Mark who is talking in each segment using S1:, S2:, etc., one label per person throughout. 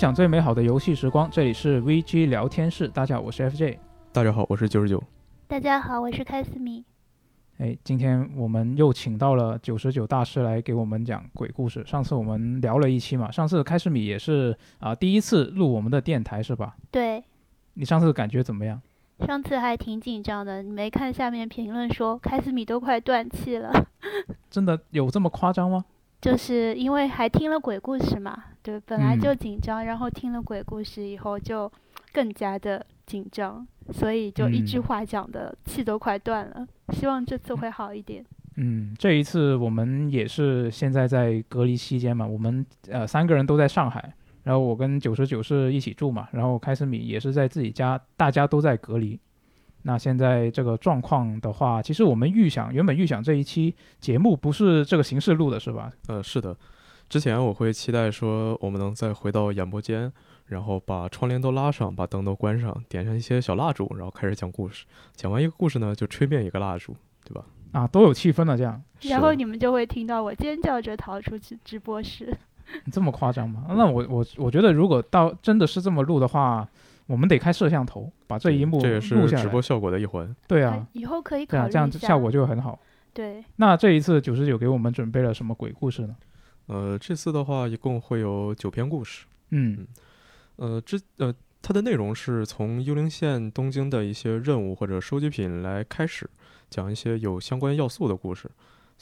S1: 分享最美好的游戏时光，这里是 VG 聊天室。大家好，我是 FJ。
S2: 大家好，我是九十九。
S3: 大家好，我是开斯米。
S1: 哎，今天我们又请到了九十九大师来给我们讲鬼故事。上次我们聊了一期嘛，上次开斯米也是啊第一次录我们的电台是吧？
S3: 对。
S1: 你上次感觉怎么样？
S3: 上次还挺紧张的，你没看下面评论说开斯米都快断气了。
S1: 真的有这么夸张吗？
S3: 就是因为还听了鬼故事嘛，对，本来就紧张，然后听了鬼故事以后就更加的紧张，所以就一句话讲的气都快断了。希望这次会好一点。
S1: 嗯，这一次我们也是现在在隔离期间嘛，我们呃三个人都在上海，然后我跟九十九是一起住嘛，然后开始米也是在自己家，大家都在隔离。那现在这个状况的话，其实我们预想原本预想这一期节目不是这个形式录的，是吧？
S2: 呃，是的。之前我会期待说我们能再回到演播间，然后把窗帘都拉上，把灯都关上，点上一些小蜡烛，然后开始讲故事。讲完一个故事呢，就吹灭一个蜡烛，对吧？
S1: 啊，都有气氛了这样。
S3: 然后你们就会听到我尖叫着逃出去直播室。
S1: 这么夸张吗？那我我我觉得如果到真的是这么录的话。我们得开摄像头，把这一幕
S2: 这也是直播效果的一环。
S1: 对啊，
S3: 以后可以考虑
S1: 这样效果就很好。
S3: 对，
S1: 那这一次九十九给我们准备了什么鬼故事呢？
S2: 呃，这次的话一共会有九篇故事。
S1: 嗯，
S2: 呃，之呃，它的内容是从幽灵线东京的一些任务或者收集品来开始，讲一些有相关要素的故事。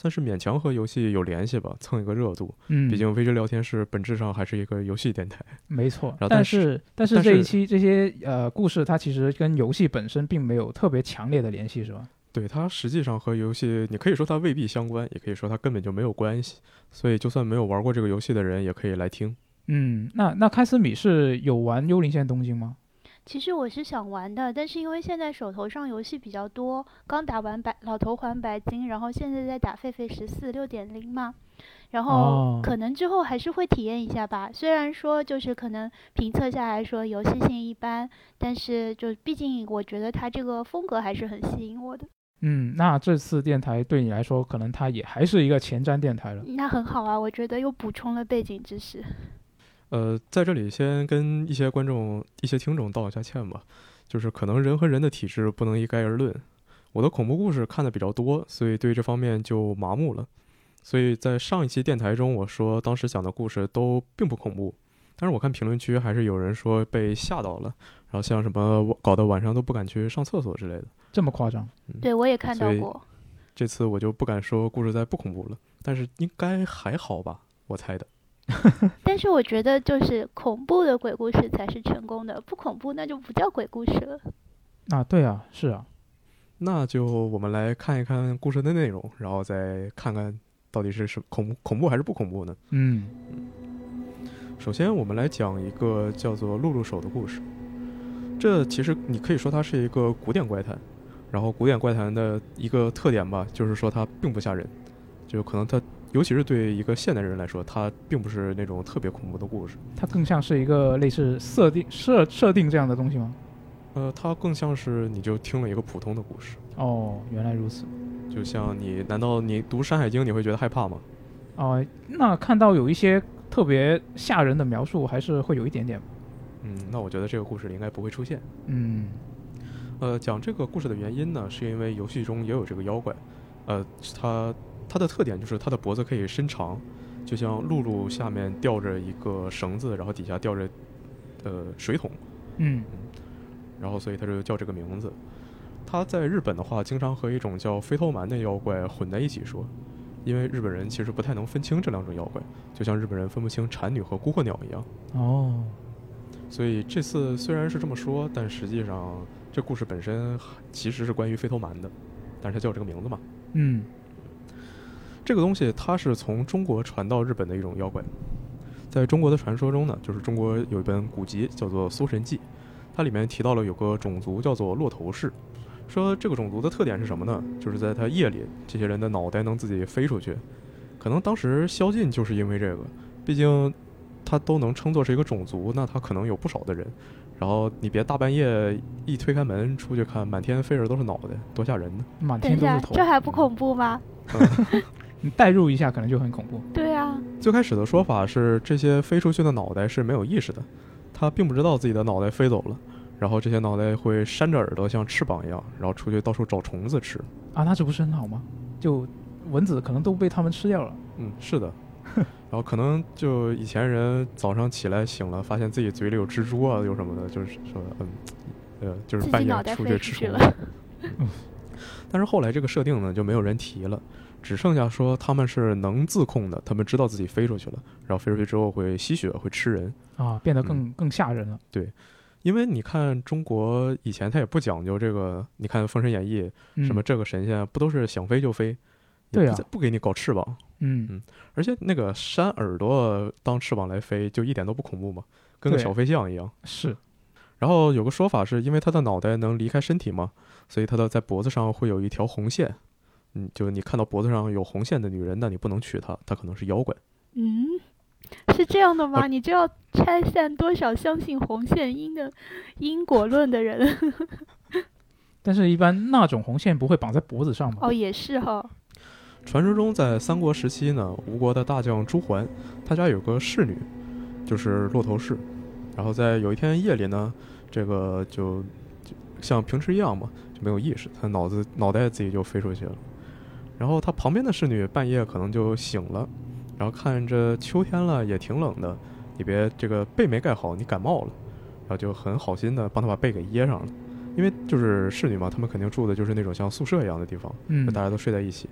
S2: 算是勉强和游戏有联系吧，蹭一个热度。
S1: 嗯，
S2: 毕竟 VG 聊天室本质上还是一个游戏电台。
S1: 没错，
S2: 但
S1: 是但是这一期这些呃故事，它其实跟游戏本身并没有特别强烈的联系，是吧？
S2: 对，它实际上和游戏，你可以说它未必相关，也可以说它根本就没有关系。所以，就算没有玩过这个游戏的人，也可以来听。
S1: 嗯，那那开斯米是有玩《幽灵线：东京》吗？
S3: 其实我是想玩的，但是因为现在手头上游戏比较多，刚打完白老头环白金，然后现在在打狒狒十四六点零嘛，然后可能之后还是会体验一下吧。虽然说就是可能评测下来说游戏性一般，但是就毕竟我觉得它这个风格还是很吸引我的。
S1: 嗯，那这次电台对你来说，可能它也还是一个前瞻电台了。
S3: 那很好啊，我觉得又补充了背景知识。
S2: 呃，在这里先跟一些观众、一些听众道一下歉吧，就是可能人和人的体质不能一概而论。我的恐怖故事看的比较多，所以对这方面就麻木了。所以在上一期电台中，我说当时讲的故事都并不恐怖，但是我看评论区还是有人说被吓到了，然后像什么搞得晚上都不敢去上厕所之类的，
S1: 这么夸张？
S3: 对，我也看到过。
S2: 这次我就不敢说故事再不恐怖了，但是应该还好吧，我猜的。
S3: 但是我觉得，就是恐怖的鬼故事才是成功的，不恐怖那就不叫鬼故事了。
S1: 啊，对啊，是啊。
S2: 那就我们来看一看故事的内容，然后再看看到底是什恐恐怖还是不恐怖呢？
S1: 嗯。
S2: 首先，我们来讲一个叫做“露露手”的故事。这其实你可以说它是一个古典怪谈，然后古典怪谈的一个特点吧，就是说它并不吓人，就可能它。尤其是对一个现代人来说，它并不是那种特别恐怖的故事，
S1: 它更像是一个类似设定设设定这样的东西吗？
S2: 呃，它更像是你就听了一个普通的故事。
S1: 哦，原来如此。
S2: 就像你，难道你读《山海经》你会觉得害怕吗？
S1: 哦，那看到有一些特别吓人的描述，还是会有一点点。
S2: 嗯，那我觉得这个故事里应该不会出现。
S1: 嗯，
S2: 呃，讲这个故事的原因呢，是因为游戏中也有这个妖怪，呃，它。它的特点就是它的脖子可以伸长，就像露露下面吊着一个绳子，然后底下吊着，呃，水桶，
S1: 嗯，
S2: 然后所以它就叫这个名字。它在日本的话，经常和一种叫飞头蛮的妖怪混在一起说，因为日本人其实不太能分清这两种妖怪，就像日本人分不清蝉女和孤鹤鸟一样。
S1: 哦，
S2: 所以这次虽然是这么说，但实际上这故事本身其实是关于飞头蛮的，但是它叫这个名字嘛。
S1: 嗯。
S2: 这个东西它是从中国传到日本的一种妖怪，在中国的传说中呢，就是中国有一本古籍叫做《搜神记》，它里面提到了有个种族叫做骆头氏，说这个种族的特点是什么呢？就是在它夜里，这些人的脑袋能自己飞出去，可能当时宵禁就是因为这个，毕竟它都能称作是一个种族，那它可能有不少的人，然后你别大半夜一推开门出去看，满天飞着都是脑袋，多吓人呢！
S1: 满天都是头，
S3: 这还不恐怖吗？
S1: 你代入一下，可能就很恐怖。
S3: 对啊，
S2: 最开始的说法是，这些飞出去的脑袋是没有意识的，它并不知道自己的脑袋飞走了，然后这些脑袋会扇着耳朵像翅膀一样，然后出去到处找虫子吃。
S1: 啊，那这不是很好吗？就蚊子可能都被他们吃掉了。
S2: 嗯，是的。然后可能就以前人早上起来醒了，发现自己嘴里有蜘蛛啊，有什么的，就是说，嗯，呃，就是半夜出去吃虫子。但是后来这个设定呢，就没有人提了，只剩下说他们是能自控的，他们知道自己飞出去了，然后飞出去之后会吸血，会吃人
S1: 啊，变得更更吓人了。
S2: 对，因为你看中国以前他也不讲究这个，你看《封神演义》什么这个神仙不都是想飞就飞？
S1: 对呀，
S2: 不给你搞翅膀。嗯嗯，而且那个扇耳朵当翅膀来飞，就一点都不恐怖嘛，跟个小飞象一样。
S1: 是。
S2: 然后有个说法是因为他的脑袋能离开身体嘛，所以他的在脖子上会有一条红线。嗯，就是你看到脖子上有红线的女人，那你不能娶她，她可能是妖怪。
S3: 嗯，是这样的吗？你就要拆散多少相信红线因的因果论的人？
S1: 但是，一般那种红线不会绑在脖子上吗？
S3: 哦，也是哈。
S2: 传说中，在三国时期呢，吴国的大将朱桓，他家有个侍女，就是骆头氏。然后在有一天夜里呢，这个就就像平时一样嘛，就没有意识，他脑子脑袋自己就飞出去了。然后他旁边的侍女半夜可能就醒了，然后看着秋天了也挺冷的，你别这个被没盖好，你感冒了，然后就很好心的帮他把被给掖上了，因为就是侍女嘛，他们肯定住的就是那种像宿舍一样的地方，嗯，大家都睡在一起。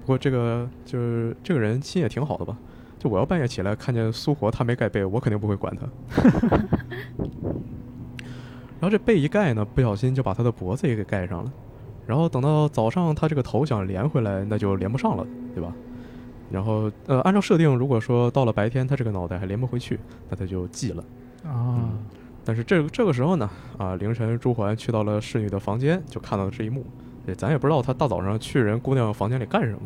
S2: 不过这个就是这个人心也挺好的吧。就我要半夜起来看见苏活他没盖被，我肯定不会管他。然后这被一盖呢，不小心就把他的脖子也给盖上了。然后等到早上他这个头想连回来，那就连不上了，对吧？然后呃，按照设定，如果说到了白天他这个脑袋还连不回去，那他就记了
S1: 啊。
S2: 但是这这个时候呢，啊，凌晨朱桓去到了侍女的房间，就看到了这一幕。咱也不知道他大早上去人姑娘房间里干什么，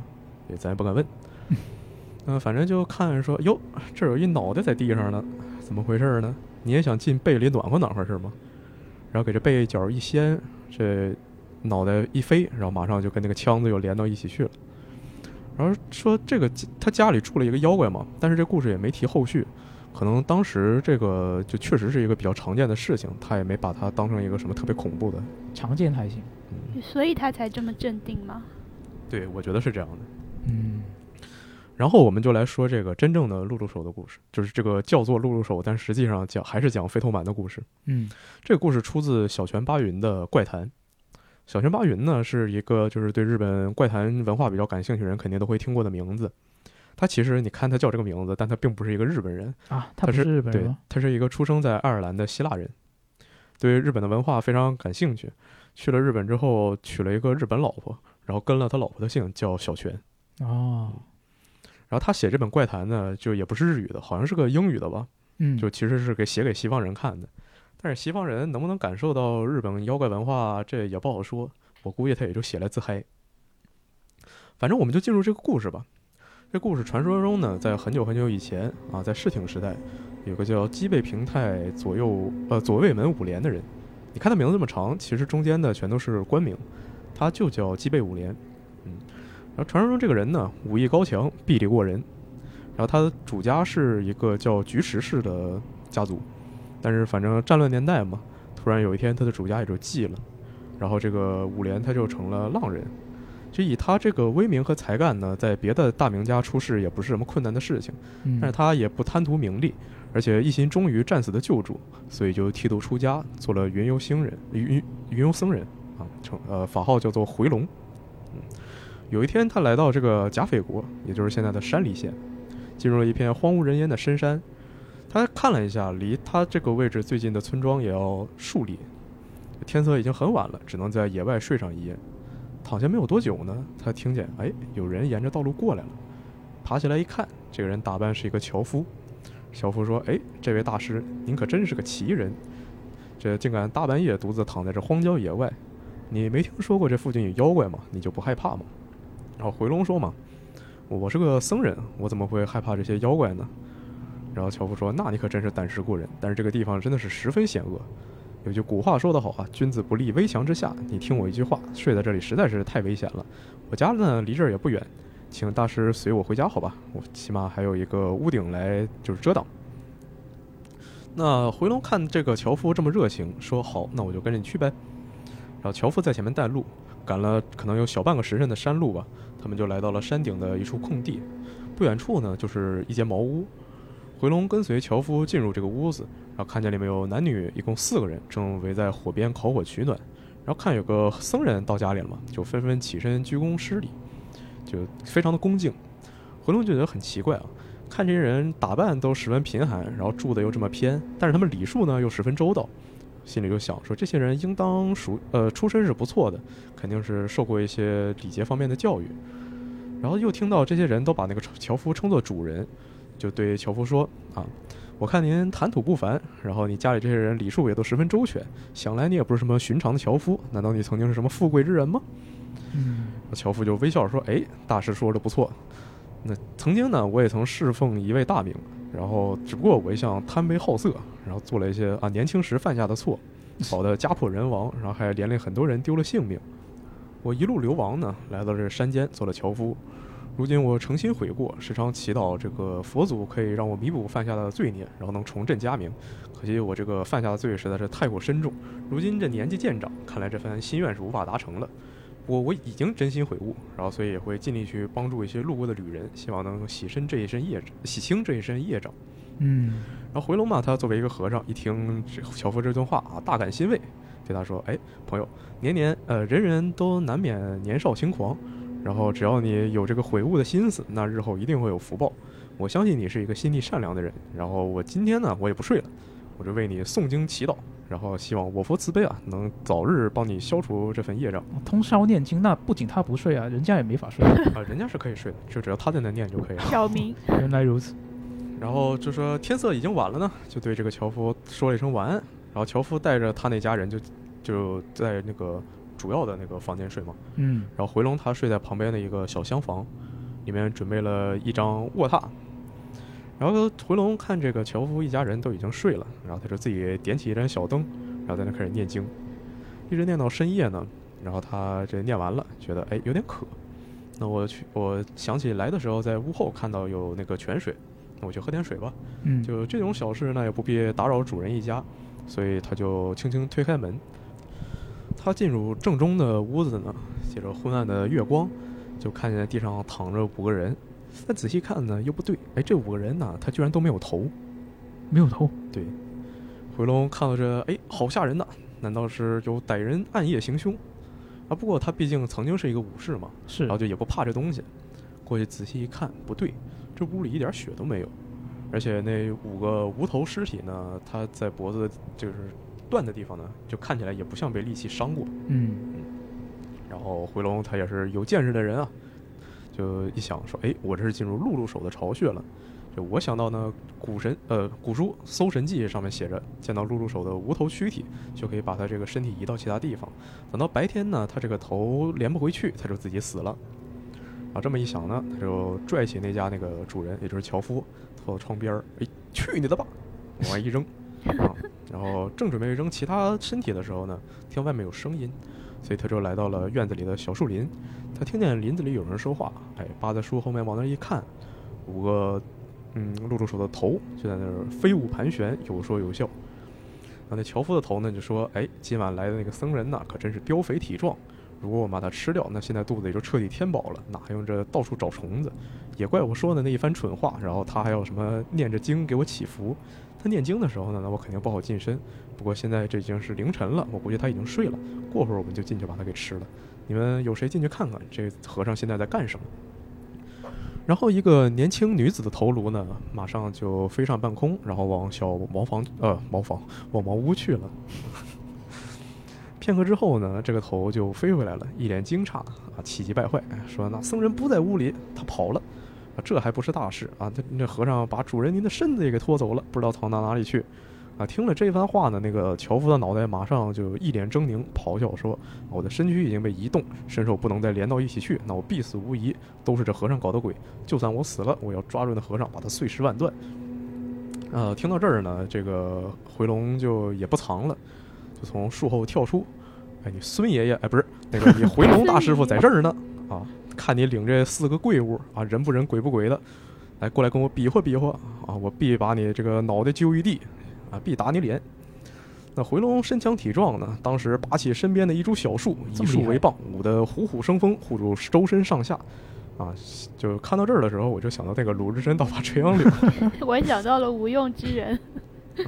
S2: 也咱也不敢问。嗯，反正就看说，哟，这有一脑袋在地上呢，怎么回事呢？你也想进被里暖和暖和是吗？然后给这背角一掀，这脑袋一飞，然后马上就跟那个枪子又连到一起去了。然后说这个他家里住了一个妖怪嘛，但是这故事也没提后续，可能当时这个就确实是一个比较常见的事情，他也没把它当成一个什么特别恐怖的。
S1: 常见还行，
S3: 所以他才这么镇定吗？
S2: 对，我觉得是这样的。
S1: 嗯。
S2: 然后我们就来说这个真正的露露手的故事，就是这个叫做露露手，但实际上讲还是讲飞头蛮的故事。
S1: 嗯，
S2: 这个故事出自小泉八云的怪谈。小泉八云呢是一个就是对日本怪谈文化比较感兴趣人肯定都会听过的名字。他其实你看他叫这个名字，但他并不是一个日本人
S1: 啊，他是日本人，
S2: 对，他是一个出生在爱尔兰的希腊人，对日本的文化非常感兴趣。去了日本之后娶了一个日本老婆，然后跟了他老婆的姓，叫小泉。
S1: 哦。
S2: 然后他写这本怪谈呢，就也不是日语的，好像是个英语的吧？
S1: 嗯，
S2: 就其实是给写给西方人看的。但是西方人能不能感受到日本妖怪文化，这也不好说。我估计他也就写来自嗨。反正我们就进入这个故事吧。这故事传说中呢，在很久很久以前啊，在室町时代，有个叫基备平太左右呃左卫门五连的人。你看他名字这么长，其实中间的全都是官名，他就叫基备五连。然后传说中这个人呢，武艺高强，臂力过人。然后他的主家是一个叫菊石氏的家族，但是反正战乱年代嘛，突然有一天他的主家也就寂了，然后这个五连他就成了浪人。就以他这个威名和才干呢，在别的大名家出世也不是什么困难的事情。但是他也不贪图名利，而且一心忠于战死的救主，所以就剃度出家，做了云游星人，云云游僧人啊，成呃法号叫做回龙。嗯。有一天，他来到这个甲斐国，也就是现在的山梨县，进入了一片荒无人烟的深山。他看了一下，离他这个位置最近的村庄也要数里。天色已经很晚了，只能在野外睡上一夜。躺下没有多久呢，他听见，哎，有人沿着道路过来了。爬起来一看，这个人打扮是一个樵夫。樵夫说：“哎，这位大师，您可真是个奇人，这竟敢大半夜独自躺在这荒郊野外。你没听说过这附近有妖怪吗？你就不害怕吗？”然后回龙说嘛，我是个僧人，我怎么会害怕这些妖怪呢？然后樵夫说，那你可真是胆识过人。但是这个地方真的是十分险恶，有句古话说得好啊，君子不立危墙之下。你听我一句话，睡在这里实在是太危险了。我家呢离这儿也不远，请大师随我回家，好吧？我起码还有一个屋顶来就是遮挡。”那回龙看这个樵夫这么热情，说：“好，那我就跟着你去呗。”然后樵夫在前面带路，赶了可能有小半个时辰的山路吧，他们就来到了山顶的一处空地。不远处呢，就是一间茅屋。回龙跟随樵夫进入这个屋子，然后看见里面有男女，一共四个人，正围在火边烤火取暖。然后看有个僧人到家里了嘛，就纷纷起身鞠躬施礼，就非常的恭敬。回龙就觉得很奇怪啊。看这些人打扮都十分贫寒，然后住的又这么偏，但是他们礼数呢又十分周到，心里就想说这些人应当属呃出身是不错的，肯定是受过一些礼节方面的教育。然后又听到这些人都把那个樵夫称作主人，就对樵夫说啊，我看您谈吐不凡，然后你家里这些人礼数也都十分周全，想来你也不是什么寻常的樵夫，难道你曾经是什么富贵之人吗？
S1: 嗯，
S2: 樵夫就微笑说，哎，大师说的不错。那曾经呢，我也曾侍奉一位大名，然后只不过我一向贪杯好色，然后做了一些啊年轻时犯下的错，搞得家破人亡，然后还连累很多人丢了性命。我一路流亡呢，来到这山间做了樵夫。如今我诚心悔过，时常祈祷这个佛祖可以让我弥补犯下的罪孽，然后能重振家名。可惜我这个犯下的罪实在是太过深重，如今这年纪渐长，看来这番心愿是无法达成了。我我已经真心悔悟，然后所以也会尽力去帮助一些路过的旅人，希望能洗身这一身业，洗清这一身业障。
S1: 嗯，
S2: 然后回龙嘛，他作为一个和尚，一听樵夫这段话啊，大感欣慰，对他说：“哎，朋友，年年呃，人人都难免年少轻狂，然后只要你有这个悔悟的心思，那日后一定会有福报。我相信你是一个心地善良的人。然后我今天呢，我也不睡了，我就为你诵经祈祷。”然后希望我佛慈悲啊，能早日帮你消除这份业障。
S1: 通宵念经，那不仅他不睡啊，人家也没法睡
S2: 啊。人家是可以睡的，就只要他在那念就可以了。
S3: 小明，
S1: 原来如此。
S2: 然后就说天色已经晚了呢，就对这个樵夫说了一声晚安。然后樵夫带着他那家人就就在那个主要的那个房间睡嘛。
S1: 嗯。
S2: 然后回龙他睡在旁边的一个小厢房，里面准备了一张卧榻。然后回龙看这个樵夫一家人都已经睡了，然后他就自己点起一盏小灯，然后在那开始念经，一直念到深夜呢。然后他这念完了，觉得哎有点渴，那我去，我想起来的时候在屋后看到有那个泉水，那我去喝点水吧。
S1: 嗯，
S2: 就这种小事，那也不必打扰主人一家，所以他就轻轻推开门。他进入正中的屋子呢，借着昏暗的月光，就看见地上躺着五个人。但仔细看呢，又不对。哎，这五个人呢，他居然都没有头，
S1: 没有头。
S2: 对，回龙看到这，哎，好吓人呐！难道是有歹人暗夜行凶？啊，不过他毕竟曾经是一个武士嘛，
S1: 是，
S2: 然后就也不怕这东西。过去仔细一看，不对，这屋里一点血都没有，而且那五个无头尸体呢，他在脖子就是断的地方呢，就看起来也不像被利器伤过。
S1: 嗯
S2: 嗯。然后回龙他也是有见识的人啊。就一想说，哎，我这是进入露露手的巢穴了。就我想到呢，古神呃古书《搜神记》上面写着，见到露露手的无头躯体，就可以把他这个身体移到其他地方。等到白天呢，他这个头连不回去，他就自己死了。啊，这么一想呢，他就拽起那家那个主人，也就是樵夫，拖到窗边儿，哎，去你的吧，往外一扔。啊，然后正准备扔其他身体的时候呢，听外面有声音，所以他就来到了院子里的小树林。他听见林子里有人说话，哎，扒在树后面往那儿一看，五个嗯露露手的头就在那儿飞舞盘旋，有说有笑。那那樵夫的头呢，就说：“哎，今晚来的那个僧人呐，可真是膘肥体壮。如果我把他吃掉，那现在肚子也就彻底填饱了，哪还用这到处找虫子？也怪我说的那一番蠢话。然后他还要什么念着经给我祈福。他念经的时候呢，那我肯定不好近身。不过现在这已经是凌晨了，我估计他已经睡了。过会儿我们就进去把他给吃了。”你们有谁进去看看这和尚现在在干什么？然后一个年轻女子的头颅呢，马上就飞上半空，然后往小茅房呃茅房往茅屋去了。片刻之后呢，这个头就飞回来了，一脸惊诧啊，气急败坏，说：“那僧人不在屋里，他跑了啊，这还不是大事啊？他那和尚把主人您的身子也给拖走了，不知道藏到哪里去。”啊，听了这番话呢，那个樵夫的脑袋马上就一脸狰狞，咆哮说：“我的身躯已经被移动，身手不能再连到一起去，那我必死无疑。都是这和尚搞的鬼，就算我死了，我要抓住那和尚，把他碎尸万段。”呃，听到这儿呢，这个回龙就也不藏了，就从树后跳出。哎，你孙爷爷，哎，不是那个你回龙大师傅在这儿呢，啊，看你领这四个怪物啊，人不人鬼不鬼的，来过来跟我比划比划啊，我必把你这个脑袋揪一地啊，必打你脸。那回龙身强体壮呢，当时拔起身边的一株小树，以树为棒，舞得虎虎生风，护住周身上下。啊，就看到这儿的时候，我就想到那个鲁智深倒拔垂杨柳。
S3: 我想到了无用之人。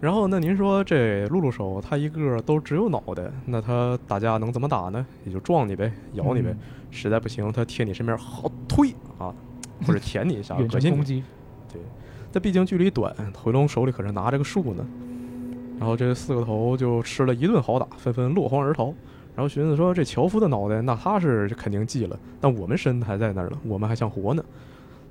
S2: 然后，那您说这露露手他一个都只有脑袋，那他打架能怎么打呢？也就撞你呗，咬你呗。实在不行，他贴你身边好推啊，或者舔你一下，恶心
S1: 攻击。
S2: 但毕竟距离短，回龙手里可是拿着个树呢。然后这四个头就吃了一顿好打，纷纷落荒而逃。然后寻思说，这樵夫的脑袋那他是肯定记了，但我们身还在那儿呢，我们还想活呢。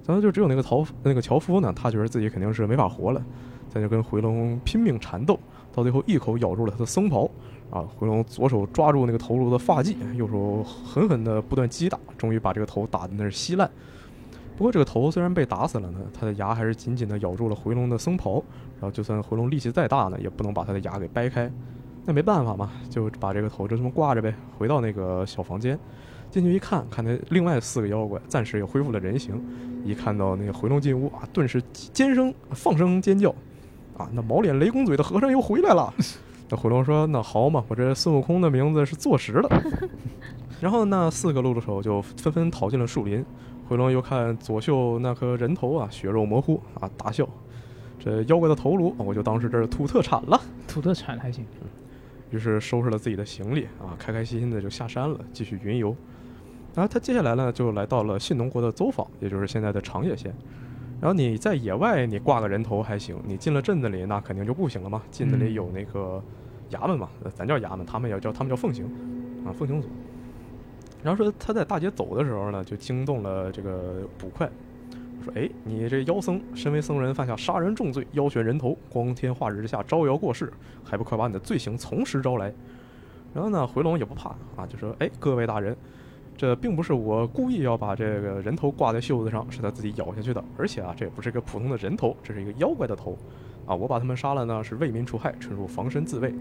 S2: 咱就只有那个陶那个樵夫呢，他觉得自己肯定是没法活了。咱就跟回龙拼命缠斗，到最后一口咬住了他的僧袍，啊，回龙左手抓住那个头颅的发髻，右手狠狠地不断击打，终于把这个头打的那是稀烂。不过这个头虽然被打死了呢，他的牙还是紧紧地咬住了回龙的僧袍，然后就算回龙力气再大呢，也不能把他的牙给掰开。那没办法嘛，就把这个头就这么挂着呗。回到那个小房间，进去一看，看那另外四个妖怪暂时也恢复了人形，一看到那个回龙进屋啊，顿时尖声放声尖叫。啊，那毛脸雷公嘴的和尚又回来了。那回龙说：“那好嘛，我这孙悟空的名字是坐实了。”然后那四个露露手就纷纷逃进了树林。回龙又看左袖那颗人头啊，血肉模糊啊，大笑：“这妖怪的头颅，我就当是这是土特产了。
S1: 土特产还行。”
S2: 于是收拾了自己的行李啊，开开心心的就下山了，继续云游。然后他接下来呢，就来到了信浓国的邹坊，也就是现在的长野县。然后你在野外，你挂个人头还行；你进了镇子里，那肯定就不行了嘛。镇子里有那个衙门嘛，咱叫衙门，他们也叫他们叫奉行，啊，奉行组。然后说他在大街走的时候呢，就惊动了这个捕快，说：“哎，你这妖僧，身为僧人犯下杀人重罪，妖选人头，光天化日之下招摇过市，还不快把你的罪行从实招来？”然后呢，回龙也不怕啊，就说：“哎，各位大人。”这并不是我故意要把这个人头挂在袖子上，是他自己咬下去的。而且啊，这也不是一个普通的人头，这是一个妖怪的头，啊，我把他们杀了呢，是为民除害，纯属防身自卫。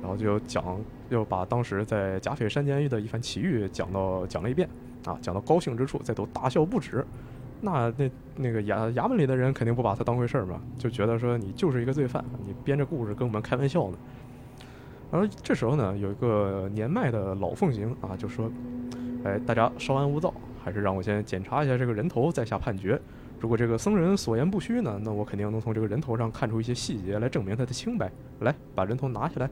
S2: 然后就讲，又把当时在甲斐山监狱的一番奇遇讲到讲了一遍，啊，讲到高兴之处，再都大笑不止。那那那个衙衙门里的人肯定不把他当回事儿嘛，就觉得说你就是一个罪犯，你编着故事跟我们开玩笑呢。然后这时候呢，有一个年迈的老奉行啊，就说。哎，大家稍安勿躁，还是让我先检查一下这个人头，再下判决。如果这个僧人所言不虚呢，那我肯定能从这个人头上看出一些细节来证明他的清白。来，把人头拿下来。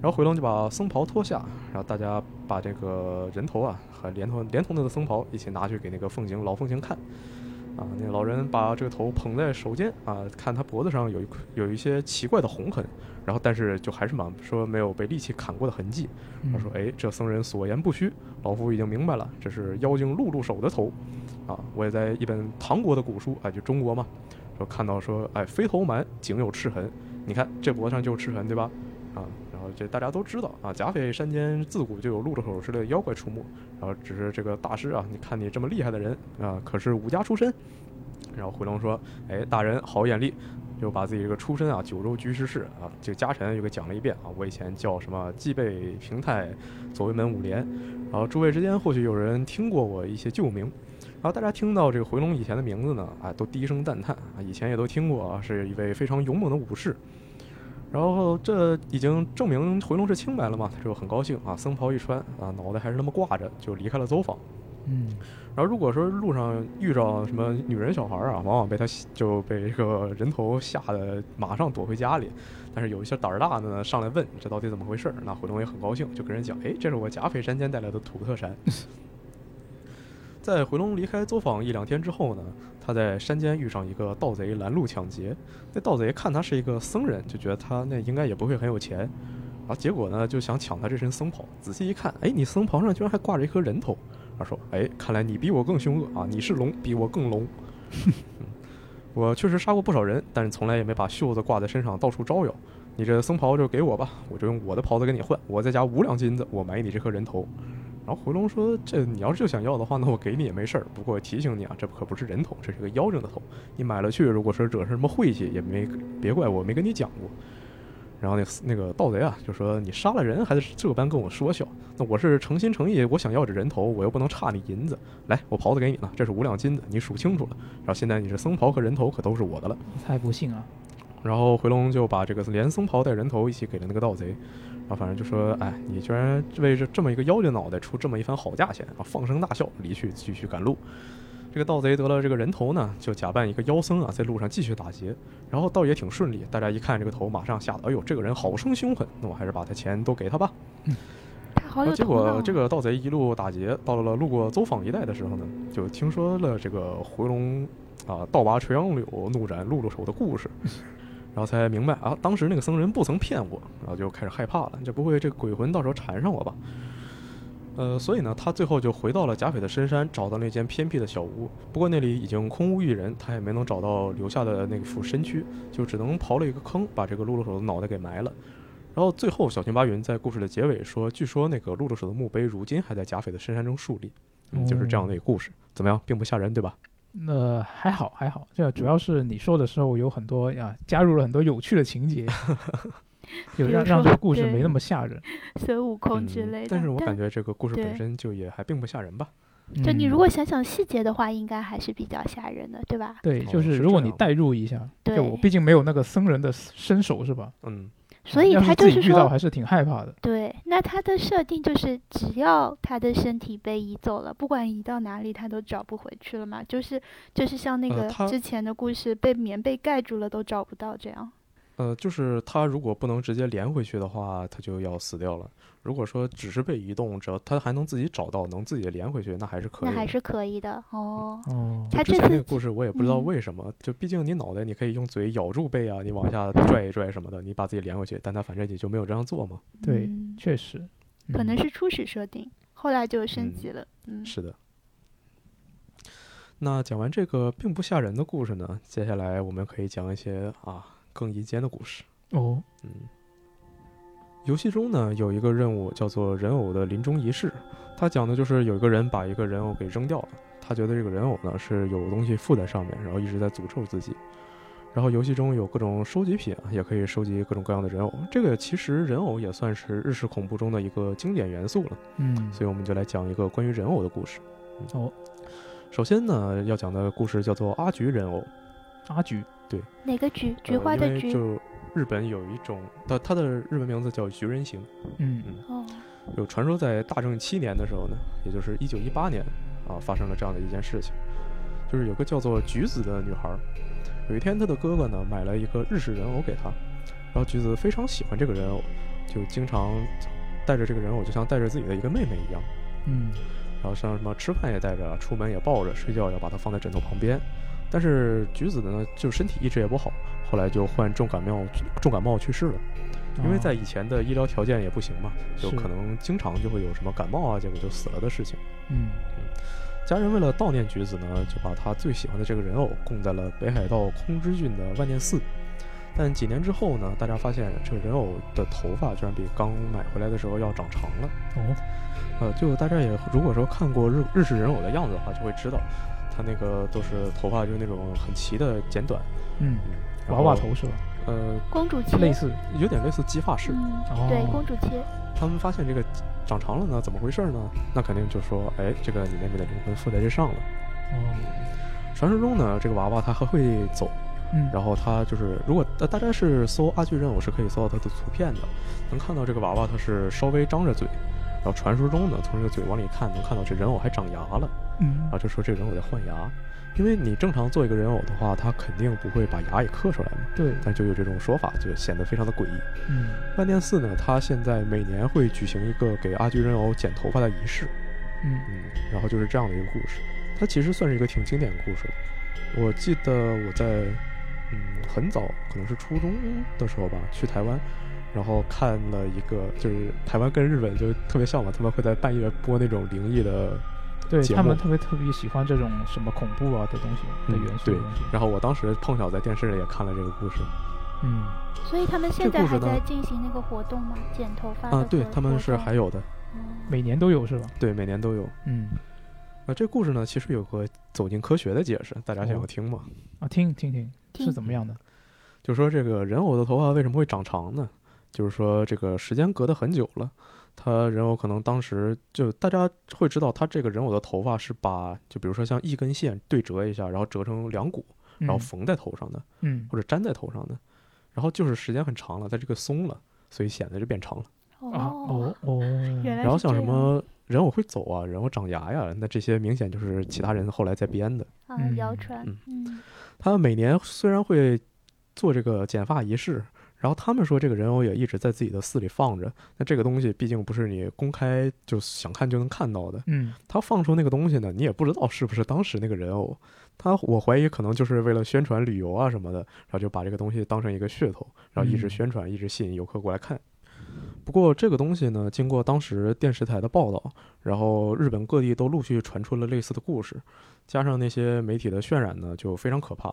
S2: 然后回龙就把僧袍脱下，然后大家把这个人头啊和连同连同他的僧袍一起拿去给那个奉行老奉行看。啊，那个老人把这个头捧在手间啊，看他脖子上有一有一些奇怪的红痕，然后但是就还是满说没有被利器砍过的痕迹。他说：“哎，这僧人所言不虚，老夫已经明白了，这是妖精露露手的头。啊，我也在一本唐国的古书，啊，就中国嘛，说看到说，哎，飞头蛮颈有赤痕，你看这脖子上就有赤痕，对吧？啊。”这大家都知道啊，甲斐山间自古就有露着手势的妖怪出没，然后只是这个大师啊，你看你这么厉害的人啊，可是武家出身。然后回龙说：“哎，大人好眼力，就把自己这个出身啊，九州居士氏啊，这个家臣又给讲了一遍啊。我以前叫什么继备平太左卫门五连，然后诸位之间或许有人听过我一些旧名，然后大家听到这个回龙以前的名字呢，啊，都低声赞叹啊，以前也都听过啊，是一位非常勇猛的武士。”然后这已经证明回龙是清白了嘛？他就很高兴啊，僧袍一穿啊，脑袋还是那么挂着，就离开了走访。
S1: 嗯，
S2: 然后如果说路上遇着什么女人小孩啊，往往被他就被这个人头吓得马上躲回家里。但是有一些胆儿大的呢，上来问这到底怎么回事？那回龙也很高兴，就跟人讲：哎，这是我甲斐山间带来的土特产。在回龙离开作坊一两天之后呢，他在山间遇上一个盗贼拦路抢劫。那盗贼看他是一个僧人，就觉得他那应该也不会很有钱，啊，结果呢就想抢他这身僧袍。仔细一看，哎，你僧袍上居然还挂着一颗人头。他说：“哎，看来你比我更凶恶啊！你是龙，比我更龙。我确实杀过不少人，但是从来也没把袖子挂在身上到处招摇。你这僧袍就给我吧，我就用我的袍子跟你换。我再加五两金子，我买你这颗人头。”然后回龙说：“这你要是就想要的话，那我给你也没事儿。不过提醒你啊，这可不是人头，这是个妖精的头。你买了去，如果说惹上什么晦气，也没别怪我没跟你讲过。”然后那那个盗贼啊就说：“你杀了人还是这般跟我说笑？那我是诚心诚意，我想要这人头，我又不能差你银子。来，我袍子给你了，这是五两金子，你数清楚了。然后现在你这僧袍和人头可都是我的了。
S1: 太不信啊。
S2: 然后回龙就把这个连僧袍带人头一起给了那个盗贼。然后反正就说：哎，你居然为这这么一个妖精脑袋出这么一番好价钱啊！放声大笑，离去继续赶路。这个盗贼得了这个人头呢，就假扮一个妖僧啊，在路上继续打劫，然后倒也挺顺利。大家一看这个头，马上吓得，哎呦，这个人好生凶狠，那我还是把他钱都给他吧。结果这个盗贼一路打劫，到了路过邹坊一带的时候呢，就听说了这个回龙啊倒拔垂杨柳，怒斩碌碌手的故事，然后才明白啊，当时那个僧人不曾骗我，然后就开始害怕了，这不会这鬼魂到时候缠上我吧？呃，所以呢，他最后就回到了贾斐的深山，找到那间偏僻的小屋。不过那里已经空无一人，他也没能找到留下的那副身躯，就只能刨了一个坑，把这个露露手的脑袋给埋了。然后最后，小青八云在故事的结尾说：“据说那个露露手的墓碑如今还在贾斐的深山中树立。”嗯，就是这样的一个故事，怎么样，并不吓人，对吧？
S1: 那还好，还好。这主要是你说的时候有很多呀，加入了很多有趣的情节。有让让这个故事没那么吓人，
S3: 孙悟空之类的。
S2: 但是我感觉这个故事本身就也还并不吓人吧。
S3: 就你如果想想细节的话，应该还是比较吓人的，对吧？
S1: 对，就是如果你代入一下，就我毕竟没有那个僧人的身手，是吧？
S2: 嗯。
S3: 所以他就是
S1: 说，还是挺害怕的。
S3: 对，那他的设定就是，只要他的身体被移走了，不管移到哪里，他都找不回去了嘛。就是就是像那个之前的故事，被棉被盖住了都找不到这样。
S2: 呃，就是他如果不能直接连回去的话，他就要死掉了。如果说只是被移动，只要它还能自己找到，能自己连回去，那还是可以。
S3: 那还是可以的
S1: 哦。
S3: 哦。他
S2: 之前那个故事我也不知道为什么，就毕竟你脑袋你可以用嘴咬住背啊，你往下拽一拽什么的，你把自己连回去，但他反正也就没有这样做嘛。
S1: 对，确实。
S3: 可能是初始设定，后来就升级了。嗯。
S2: 是的。那讲完这个并不吓人的故事呢，接下来我们可以讲一些啊。更阴间的故事
S1: 哦，
S2: 嗯，游戏中呢有一个任务叫做人偶的临终仪式，它讲的就是有一个人把一个人偶给扔掉了，他觉得这个人偶呢是有东西附在上面，然后一直在诅咒自己。然后游戏中有各种收集品啊，也可以收集各种各样的人偶。这个其实人偶也算是日式恐怖中的一个经典元素了，
S1: 嗯，
S2: 所以我们就来讲一个关于人偶的故事。
S1: 哦，
S2: 首先呢要讲的故事叫做阿菊人偶，
S1: 阿菊。
S2: 对，
S3: 哪个菊？菊花的菊。
S2: 就日本有一种，它它的日文名字叫菊人形。
S1: 嗯
S2: 嗯。哦。有传说在大正七年的时候呢，也就是一九一八年啊，发生了这样的一件事情，就是有个叫做菊子的女孩，有一天她的哥哥呢买了一个日式人偶给她，然后菊子非常喜欢这个人偶，就经常带着这个人偶，就像带着自己的一个妹妹一样。
S1: 嗯。
S2: 然后像什么吃饭也带着，出门也抱着，睡觉要把它放在枕头旁边。但是橘子呢，就身体一直也不好，后来就患重感冒，重感冒去世了。因为在以前的医疗条件也不行嘛，就可能经常就会有什么感冒啊，结果就死了的事情。
S1: 嗯
S2: 嗯，家人为了悼念橘子呢，就把他最喜欢的这个人偶供在了北海道空知郡的万念寺。但几年之后呢，大家发现这个人偶的头发居然比刚买回来的时候要长长了。哦，呃，就大家也如果说看过日日式人偶的样子的话，就会知道。他那个都是头发，就是那种很齐的剪短，
S1: 嗯，娃娃头是吧？
S2: 呃，
S3: 公主切，
S1: 类似，
S2: 有点类似鸡发式。
S3: 对，公主切。
S2: 他们发现这个长长了呢，怎么回事呢？那肯定就说，哎，这个你妹妹的灵魂附在这上了。哦。传说中呢，这个娃娃它还会走，
S1: 嗯，
S2: 然后它就是，如果大家是搜阿巨人偶，是可以搜到它的图片的，能看到这个娃娃它是稍微张着嘴。然后传说中呢，从这个嘴往里看，能看到这人偶还长牙了。
S1: 嗯，
S2: 然后就说这个人偶在换牙，因为你正常做一个人偶的话，他肯定不会把牙也刻出来嘛。
S1: 对。
S2: 但就有这种说法，就显得非常的诡异。
S1: 嗯。
S2: 万念寺呢，他现在每年会举行一个给阿菊人偶剪头发的仪式。
S1: 嗯
S2: 嗯。然后就是这样的一个故事，它其实算是一个挺经典的故事。我记得我在嗯很早，可能是初中的时候吧，去台湾。然后看了一个，就是台湾跟日本就特别像嘛，他们会在半夜播那种灵异的，
S1: 对他们特别特别喜欢这种什么恐怖啊的东西的元素。
S2: 对，然后我当时碰巧在电视里也看了这个故事。
S1: 嗯，
S3: 所以他们现在还在进行那个活动吗？剪头发啊？
S2: 对，他们是还有的，
S1: 每年都有是吧？
S2: 对，每年都有。
S1: 嗯，
S2: 那这故事呢，其实有个走进科学的解释，大家想要听吗？
S1: 啊，听听听，是怎么样的？
S2: 就说这个人偶的头发为什么会长长呢？就是说这个时间隔得很久了，他人偶可能当时就大家会知道，他这个人偶的头发是把就比如说像一根线对折一下，然后折成两股，然后缝在头上的，
S1: 嗯，
S2: 或者粘在头上的，然后就是时间很长了，它这个松了，所以显得就变长了。
S3: 哦。
S1: 哦哦，
S2: 然后像什么人偶会走啊，人偶长牙呀，那这些明显就是其他人后来在编的。
S3: 啊
S1: 嗯。
S3: 谣传
S2: 嗯，
S3: 嗯。
S2: 他每年虽然会做这个剪发仪式，然后他们说这个人偶也一直在自己的寺里放着。那这个东西毕竟不是你公开就想看就能看到的，
S1: 嗯
S2: 他放出那个东西呢，你也不知道是不是当时那个人偶。他我怀疑可能就是为了宣传旅游啊什么的，然后就把这个东西当成一个噱头，然后一直
S1: 嗯
S2: 宣传，一直吸引游客过来看。不过这个东西呢，经过当时电视台的报道，然后日本各地都陆续传出了类似的故事，加上那些媒体的渲染呢，就非常可怕。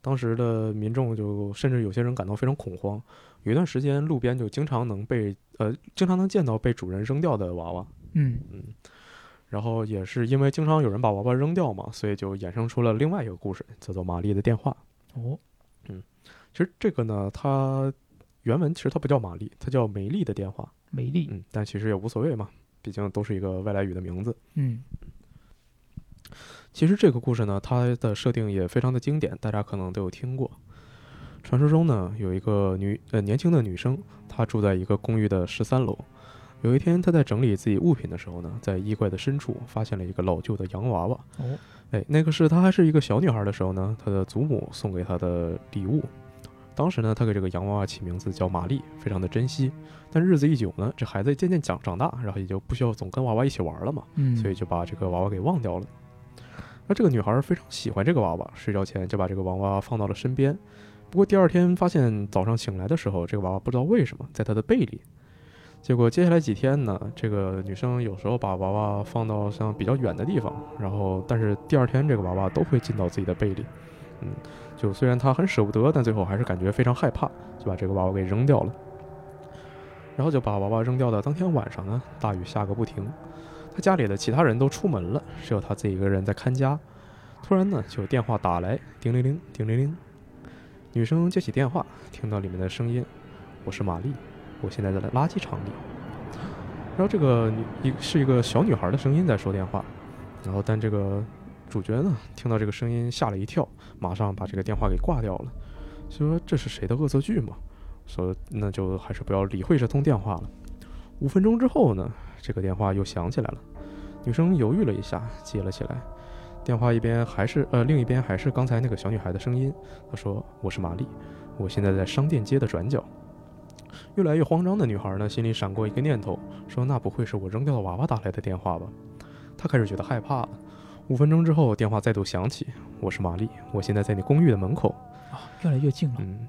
S2: 当时的民众就甚至有些人感到非常恐慌，有一段时间路边就经常能被呃经常能见到被主人扔掉的娃娃，
S1: 嗯嗯
S2: 然后也是因为经常有人把娃娃扔掉嘛，所以就衍生出了另外一个故事，叫做玛丽的电话。
S1: 哦，嗯
S2: 其实这个呢，它原文其实它不叫玛丽，它叫梅丽的电话。
S1: 梅丽，
S2: 嗯，但其实也无所谓嘛，毕竟都是一个外来语的名字。
S1: 嗯
S2: 其实这个故事呢，它的设定也非常的经典，大家可能都有听过。传说中呢，有一个女呃年轻的女生，她住在一个公寓的十三楼。有一天，她在整理自己物品的时候呢，在衣柜的深处发现了一个老旧的洋娃娃。
S1: 哦，
S2: 哎，那个是她还是一个小女孩的时候呢，她的祖母送给她的礼物。当时呢，她给这个洋娃娃起名字叫玛丽，非常的珍惜。但日子一久呢，这孩子渐渐长长大，然后也就不需要总跟娃娃一起玩了嘛，
S1: 嗯，
S2: 所以就把这个娃娃给忘掉了。那这个女孩非常喜欢这个娃娃，睡觉前就把这个娃娃放到了身边。不过第二天发现早上醒来的时候，这个娃娃不知道为什么在她的背里。结果接下来几天呢，这个女生有时候把娃娃放到像比较远的地方，然后但是第二天这个娃娃都会进到自己的背里。嗯，就虽然她很舍不得，但最后还是感觉非常害怕，就把这个娃娃给扔掉了。然后就把娃娃扔掉的当天晚上呢，大雨下个不停。他家里的其他人都出门了，只有他自己一个人在看家。突然呢，就有电话打来，叮铃铃，叮铃铃。女生接起电话，听到里面的声音：“我是玛丽，我现在在垃圾场里。”然后这个女一是一个小女孩的声音在说电话，然后但这个主角呢，听到这个声音吓了一跳，马上把这个电话给挂掉了，说：“这是谁的恶作剧吗？”说那就还是不要理会这通电话了。五分钟之后呢，这个电话又响起来了。女生犹豫了一下，接了起来。电话一边还是呃，另一边还是刚才那个小女孩的声音。她说：“我是玛丽，我现在在商店街的转角。”越来越慌张的女孩呢，心里闪过一个念头，说：“那不会是我扔掉的娃娃打来的电话吧？”她开始觉得害怕了。五分钟之后，电话再度响起：“我是玛丽，我现在在你公寓的门口。
S1: 啊，越来越近”了，
S2: 嗯。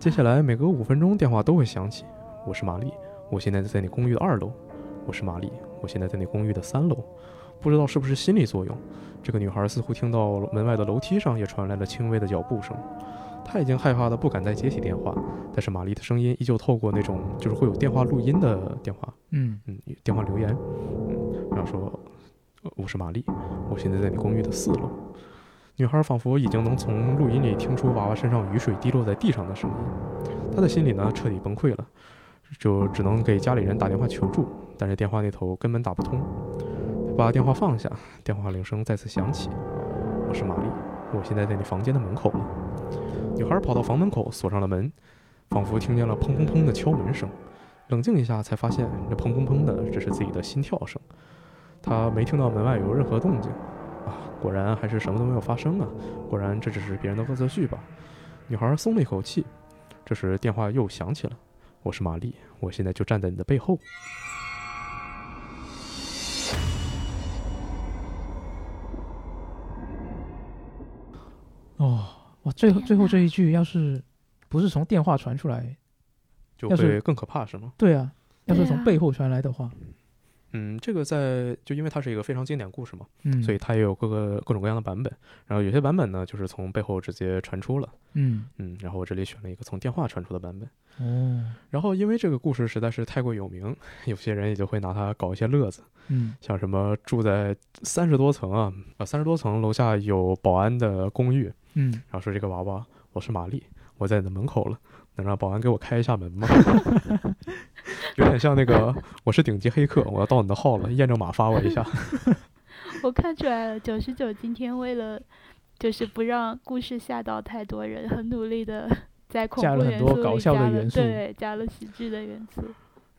S2: 接下来每隔五分钟电话都会响起，我是玛丽，我现在在你公寓的二楼，我是玛丽，我现在在你公寓的三楼。不知道是不是心理作用，这个女孩似乎听到门外的楼梯上也传来了轻微的脚步声。她已经害怕的不敢再接起电话，但是玛丽的声音依旧透过那种就是会有电话录音的电话，
S1: 嗯
S2: 嗯，电话留言，嗯，然后说，呃我是玛丽，我现在在你公寓的四楼。女孩仿佛已经能从录音里听出娃娃身上雨水滴落在地上的声音，她的心里呢彻底崩溃了，就只能给家里人打电话求助，但是电话那头根本打不通。把电话放下，电话铃声再次响起，我是玛丽，我现在在你房间的门口了。女孩跑到房门口锁上了门，仿佛听见了砰砰砰的敲门声。冷静一下，才发现这砰砰砰的，这是自己的心跳声。她没听到门外有任何动静，啊，果然还是什么都没有发生啊！果然这只是别人的恶作剧吧？女孩松了一口气。这时电话又响起了，我是玛丽，我现在就站在你的背后。
S1: 哦，哇，最后最后这一句要是不是从电话传出来，
S2: 就会更可怕，是吗？
S1: 对啊，要是从背后传来的话，
S2: 嗯，这个在就因为它是一个非常经典故事嘛，
S1: 嗯，
S2: 所以它也有各个各种各样的版本。然后有些版本呢，就是从背后直接传出了，
S1: 嗯，
S2: 嗯，然后我这里选了一个从电话传出的版本。
S1: 哦，
S2: 然后因为这个故事实在是太过有名，有些人也就会拿它搞一些乐子，
S1: 嗯
S2: 像什么住在三十多层啊，啊三十多层楼下有保安的公寓，
S1: 嗯
S2: 然后说这个娃娃我是玛丽，我在你的门口了，能让保安给我开一下门吗？有点像那个，我是顶级黑客，我要盗你的号了，验证码发我一下。
S3: 我看出来了，九十九今天为了就是不让故事吓到太多人，很努力的在恐怖元素里加了对加了喜剧的元素。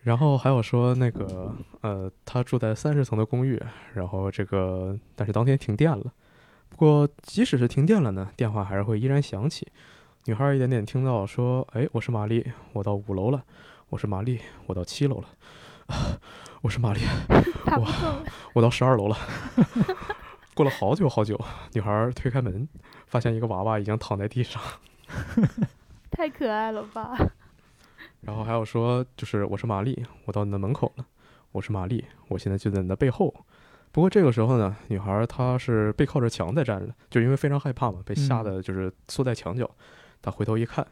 S2: 然后还有说那个呃，他住在三十层的公寓，然后这个但是当天停电了。不过即使是停电了呢，电话还是会依然响起。女孩一点点听到说：“哎，我是玛丽，我到五楼了。我是玛丽，我到七楼了。我是玛丽，我我到十二楼了。过了好久好久，女孩推开门，发现一个娃娃已经躺在地上。
S3: 太可爱了吧！
S2: 然后还有说，就是我是玛丽，我到你的门口了。我是玛丽，我现在就在你的背后。不过这个时候呢，女孩她是背靠着墙在站着，就因为非常害怕嘛，被吓得就是缩在墙角。她回头一看，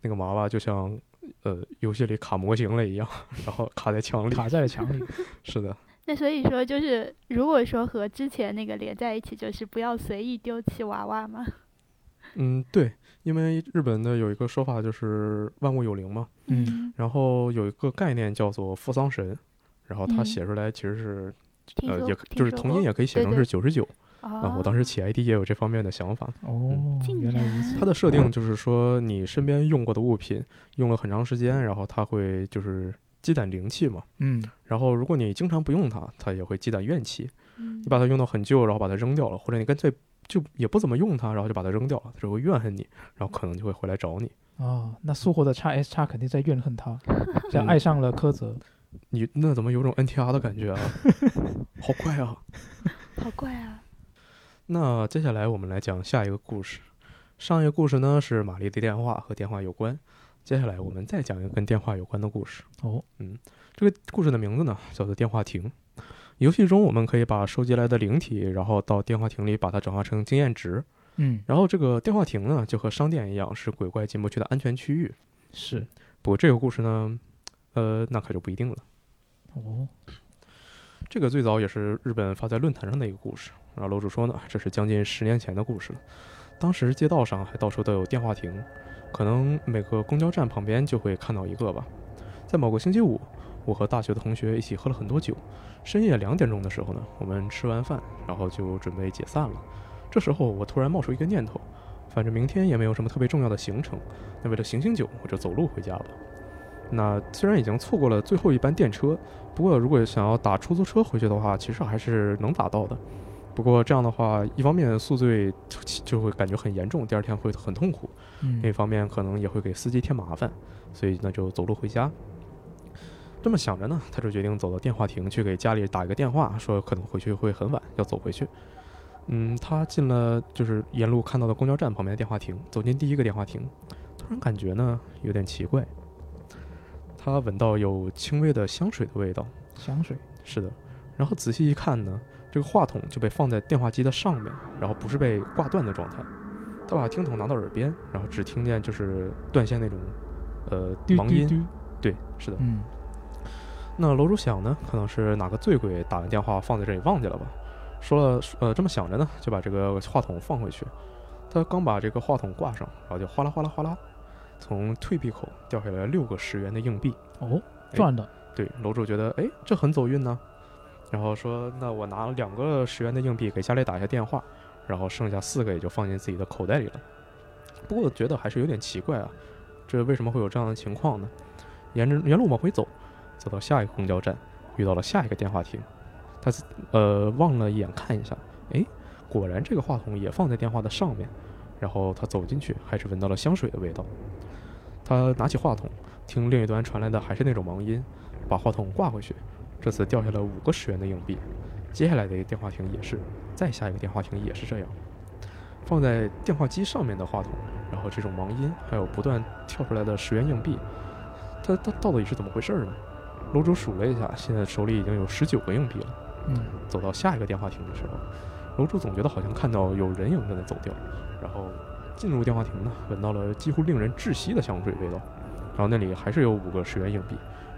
S2: 那个娃娃就像呃游戏里卡模型了一样，然后卡在墙里，
S1: 卡在墙里。
S2: 是的。
S3: 那所以说，就是如果说和之前那个连在一起，就是不要随意丢弃娃娃吗？
S2: 嗯，对。因为日本的有一个说法就是万物有灵嘛，
S3: 嗯，
S2: 然后有一个概念叫做扶桑神，然后他写出来其实是，呃，也就是同音也可以写成是九十九，啊，我当时起 ID 也有这方面的想法。
S1: 哦，原来如此。
S2: 它的设定就是说，你身边用过的物品用了很长时间，然后它会就是积攒灵气嘛，
S1: 嗯，
S2: 然后如果你经常不用它，它也会积攒怨气。
S3: 你
S2: 把它用到很旧，然后把它扔掉了，或者你干脆。就也不怎么用它，然后就把它扔掉了，它就会怨恨你，然后可能就会回来找你。
S1: 哦，那速活的叉 S 叉肯定在怨恨他，像爱上了柯泽。
S2: 你那怎么有种 NTR 的感觉啊？好怪啊！
S3: 好怪啊！
S2: 那接下来我们来讲下一个故事。上一个故事呢是玛丽的电话和电话有关，接下来我们再讲一个跟电话有关的故事。
S1: 哦，
S2: 嗯，这个故事的名字呢叫做电话亭。游戏中，我们可以把收集来的灵体，然后到电话亭里把它转化成经验值。
S1: 嗯，
S2: 然后这个电话亭呢，就和商店一样，是鬼怪进不去的安全区域。
S1: 是，
S2: 不过这个故事呢，呃，那可就不一定了。
S1: 哦，
S2: 这个最早也是日本发在论坛上的一个故事。然后楼主说呢，这是将近十年前的故事了。当时街道上还到处都有电话亭，可能每个公交站旁边就会看到一个吧。在某个星期五。我和大学的同学一起喝了很多酒，深夜两点钟的时候呢，我们吃完饭，然后就准备解散了。这时候我突然冒出一个念头，反正明天也没有什么特别重要的行程，那为了醒醒酒，我就走路回家吧。那虽然已经错过了最后一班电车，不过如果想要打出租车回去的话，其实还是能打到的。不过这样的话，一方面宿醉就会感觉很严重，第二天会很痛苦；另一方面可能也会给司机添麻烦，所以那就走路回家。这么想着呢，他就决定走到电话亭去给家里打一个电话，说可能回去会很晚，要走回去。嗯，他进了就是沿路看到的公交站旁边的电话亭，走进第一个电话亭，突然感觉呢有点奇怪。他闻到有轻微的香水的味道，
S1: 香水
S2: 是的。然后仔细一看呢，这个话筒就被放在电话机的上面，然后不是被挂断的状态。他把听筒拿到耳边，然后只听见就是断线那种呃忙音。对，是的，
S1: 嗯。
S2: 那楼主想呢，可能是哪个醉鬼打完电话放在这里忘记了吧？说了，呃，这么想着呢，就把这个话筒放回去。他刚把这个话筒挂上，然后就哗啦哗啦哗啦，从退币口掉下来六个十元的硬币。
S1: 哦，赚的。
S2: 对，楼主觉得，哎，这很走运呢。然后说，那我拿两个十元的硬币给家里打一下电话，然后剩下四个也就放进自己的口袋里了。不过觉得还是有点奇怪啊，这为什么会有这样的情况呢？沿着沿路往回走。走到下一个公交站，遇到了下一个电话亭，他呃望了一眼看一下，哎，果然这个话筒也放在电话的上面。然后他走进去，还是闻到了香水的味道。他拿起话筒，听另一端传来的还是那种忙音，把话筒挂回去。这次掉下了五个十元的硬币。接下来的一个电话亭也是，再下一个电话亭也是这样。放在电话机上面的话筒，然后这种忙音，还有不断跳出来的十元硬币，他他到底是怎么回事呢？楼主数了一下，现在手里已经有十九个硬币了。
S1: 嗯，
S2: 走到下一个电话亭的时候，楼主总觉得好像看到有人影在那走掉。然后进入电话亭呢，闻到了几乎令人窒息的香水味道。然后那里还是有五个十元硬币，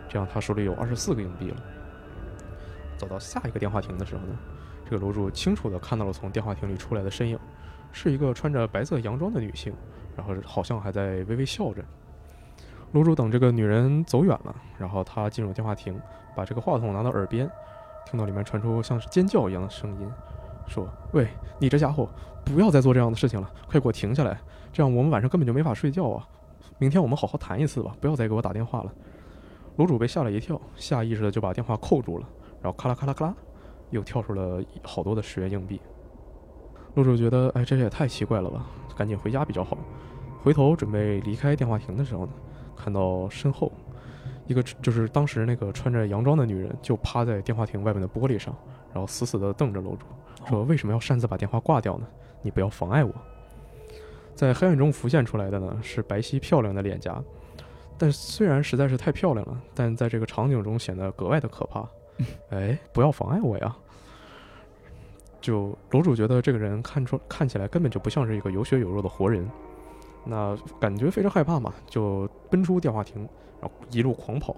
S2: 这样他手里有二十四个硬币了。走到下一个电话亭的时候呢，这个楼主清楚地看到了从电话亭里出来的身影，是一个穿着白色洋装的女性，然后好像还在微微笑着。楼主等这个女人走远了，然后他进入电话亭，把这个话筒拿到耳边，听到里面传出像是尖叫一样的声音，说：“喂，你这家伙，不要再做这样的事情了，快给我停下来，这样我们晚上根本就没法睡觉啊！明天我们好好谈一次吧，不要再给我打电话了。”楼主被吓了一跳，下意识的就把电话扣住了，然后咔啦咔啦咔啦，又跳出了好多的十元硬币。楼主觉得，哎，这也太奇怪了吧，赶紧回家比较好。回头准备离开电话亭的时候呢？看到身后，一个就是当时那个穿着洋装的女人，就趴在电话亭外面的玻璃上，然后死死地瞪着楼主，说：“为什么要擅自把电话挂掉呢？你不要妨碍我。”在黑暗中浮现出来的呢，是白皙漂亮的脸颊，但虽然实在是太漂亮了，但在这个场景中显得格外的可怕。哎，不要妨碍我呀！就楼主觉得这个人看出看起来根本就不像是一个有血有肉的活人。那感觉非常害怕嘛，就奔出电话亭，然后一路狂跑。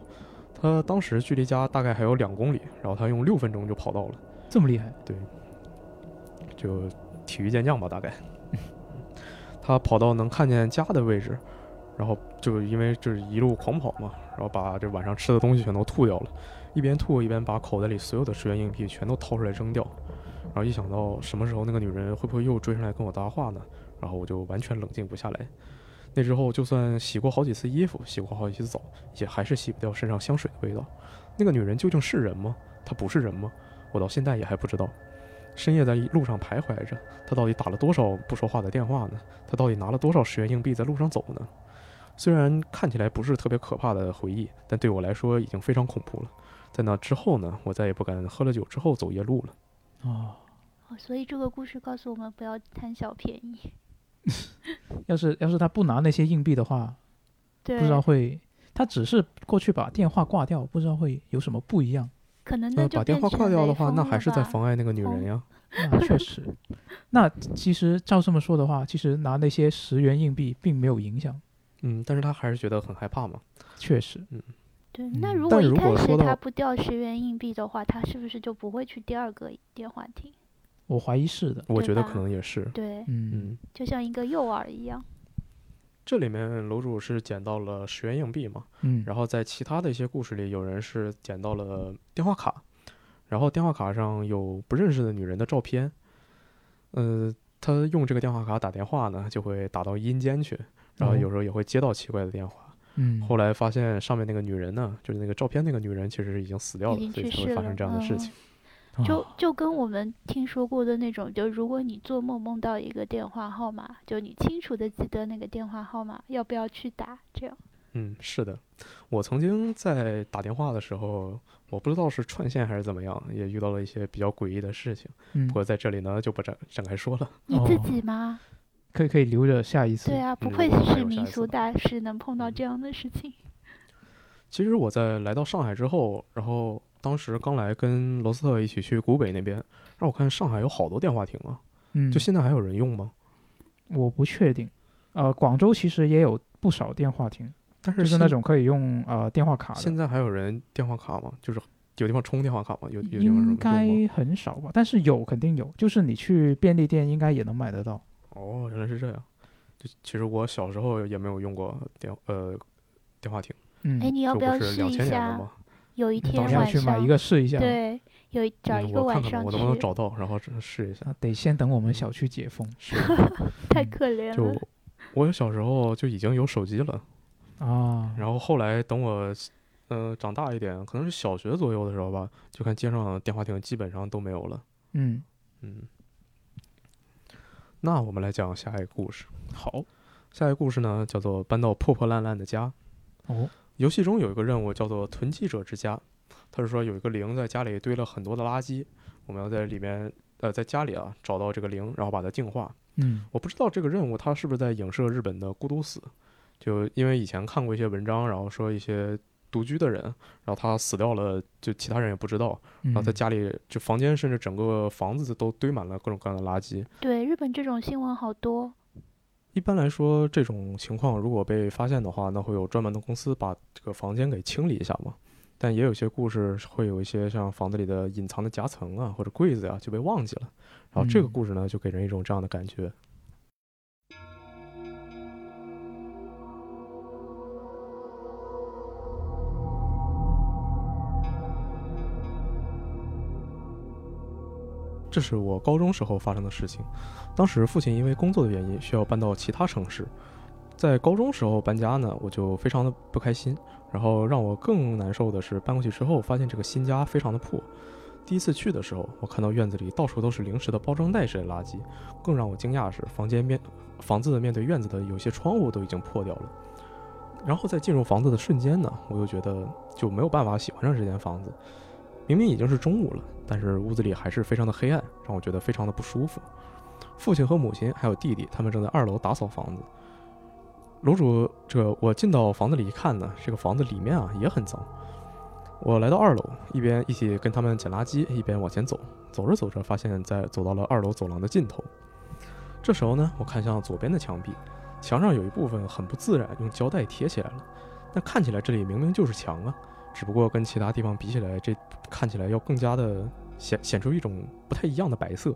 S2: 他当时距离家大概还有两公里，然后他用六分钟就跑到了。
S1: 这么厉害？
S2: 对，就体育健将吧，大概。他跑到能看见家的位置，然后就因为就是一路狂跑嘛，然后把这晚上吃的东西全都吐掉了，一边吐一边把口袋里所有的十元硬币全都掏出来扔掉。然后一想到什么时候那个女人会不会又追上来跟我搭话呢？然后我就完全冷静不下来。那之后，就算洗过好几次衣服，洗过好几次澡，也还是洗不掉身上香水的味道。那个女人究竟是人吗？她不是人吗？我到现在也还不知道。深夜在路上徘徊着，他到底打了多少不说话的电话呢？他到底拿了多少十元硬币在路上走呢？虽然看起来不是特别可怕的回忆，但对我来说已经非常恐怖了。在那之后呢，我再也不敢喝了酒之后走夜路了。
S1: 哦，
S3: 所以这个故事告诉我们不要贪小便宜。
S1: 要是要是他不拿那些硬币的话，不知道会，他只是过去把电话挂掉，不知道会有什么不一样。
S3: 可能那
S2: 把电话挂掉的话，那还是在妨碍那个女人呀。那
S1: 确实，那其实照这么说的话，其实拿那些十元硬币并没有影响。
S2: 嗯，但是他还是觉得很害怕嘛。
S1: 确实，
S2: 嗯，
S3: 对。那如果一开始他不掉十元硬币的话，他是不是就不会去第二个电话亭？
S1: 我怀疑是的，
S2: 我觉得可能也是。
S3: 对，
S1: 嗯，
S3: 就像一个诱饵一样。
S2: 这里面楼主是捡到了十元硬币嘛？嗯，然后在其他的一些故事里，有人是捡到了电话卡，然后电话卡上有不认识的女人的照片。呃，他用这个电话卡打电话呢，就会打到阴间去，然后有时候也会接到奇怪的电话。
S1: 嗯，
S2: 后来发现上面那个女人呢，就是那个照片那个女人，其实已经死掉了，所以才会发生这样的事情。
S3: 就就跟我们听说过的那种，就如果你做梦梦到一个电话号码，就你清楚的记得那个电话号码，要不要去打？这样。
S2: 嗯，是的，我曾经在打电话的时候，我不知道是串线还是怎么样，也遇到了一些比较诡异的事情。
S1: 嗯。
S2: 不过在这里呢，就不展展开说了。
S3: 你自己吗？
S1: 可以可以留着下一次。
S3: 对啊，不愧是民俗大师，能碰到这样的事情。
S2: 其实我在来到上海之后，然后。当时刚来跟罗斯特一起去古北那边，让我看上海有好多电话亭啊，
S1: 嗯，
S2: 就现在还有人用吗？
S1: 我不确定，呃，广州其实也有不少电话亭，
S2: 但是
S1: 就是那种可以用呃电话卡。
S2: 现在还有人电话卡吗？就是有地方充电话卡吗？有有地方
S1: 应该很少吧，但是有肯定有，就是你去便利店应该也能买得到。
S2: 哦，原来是这样。就其实我小时候也没有用过电呃电话亭，
S1: 嗯，
S3: 哎，你要不要试一下？有一天晚
S1: 上，去买一个试一下。
S3: 对，有找一个晚上
S2: 我能不能找到，然后试一下。
S1: 得先等我们小区解封。
S3: 太可怜了。
S2: 就我小时候就已经有手机了
S1: 啊，
S2: 然后后来等我呃长大一点，可能是小学左右的时候吧，就看街上电话亭基本上都没有了。
S1: 嗯
S2: 嗯。那我们来讲下一个故事。
S1: 好，
S2: 下一个故事呢叫做搬到破破烂烂的家。
S1: 哦。
S2: 游戏中有一个任务叫做“囤积者之家”，他是说有一个零在家里堆了很多的垃圾，我们要在里面呃在家里啊找到这个零，然后把它净化。
S1: 嗯，
S2: 我不知道这个任务它是不是在影射日本的孤独死，就因为以前看过一些文章，然后说一些独居的人，然后他死掉了，就其他人也不知道，然后在家里就房间甚至整个房子都堆满了各种各样的垃圾。
S3: 对，日本这种新闻好多。
S2: 一般来说，这种情况如果被发现的话，那会有专门的公司把这个房间给清理一下嘛。但也有些故事会有一些像房子里的隐藏的夹层啊，或者柜子呀就被忘记了。然后这个故事呢，就给人一种这样的感觉。这是我高中时候发生的事情。当时父亲因为工作的原因需要搬到其他城市，在高中时候搬家呢，我就非常的不开心。然后让我更难受的是，搬过去之后发现这个新家非常的破。第一次去的时候，我看到院子里到处都是零食的包装袋式的垃圾。更让我惊讶的是，房间面房子的面对院子的有些窗户都已经破掉了。然后在进入房子的瞬间呢，我又觉得就没有办法喜欢上这间房子。明明已经是中午了，但是屋子里还是非常的黑暗，让我觉得非常的不舒服。父亲和母亲还有弟弟，他们正在二楼打扫房子。楼主，这我进到房子里一看呢，这个房子里面啊也很脏。我来到二楼，一边一起跟他们捡垃圾，一边往前走。走着走着，发现在走到了二楼走廊的尽头。这时候呢，我看向左边的墙壁，墙上有一部分很不自然，用胶带贴起来了。但看起来这里明明就是墙啊，只不过跟其他地方比起来，这看起来要更加的显显出一种不太一样的白色。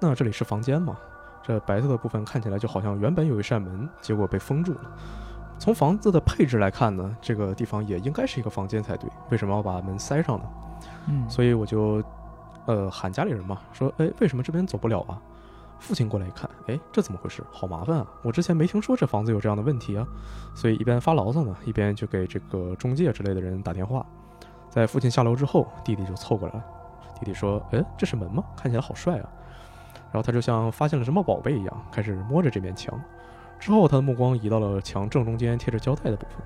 S2: 那这里是房间嘛？这白色的部分看起来就好像原本有一扇门，结果被封住了。从房子的配置来看呢，这个地方也应该是一个房间才对，为什么要把门塞上呢？
S1: 嗯，
S2: 所以我就，呃，喊家里人嘛，说，哎，为什么这边走不了啊？父亲过来一看，哎，这怎么回事？好麻烦啊！我之前没听说这房子有这样的问题啊，所以一边发牢骚呢，一边就给这个中介之类的人打电话。在父亲下楼之后，弟弟就凑过来了，弟弟说，哎，这是门吗？看起来好帅啊！然后他就像发现了什么宝贝一样，开始摸着这面墙。之后，他的目光移到了墙正中间贴着胶带的部分。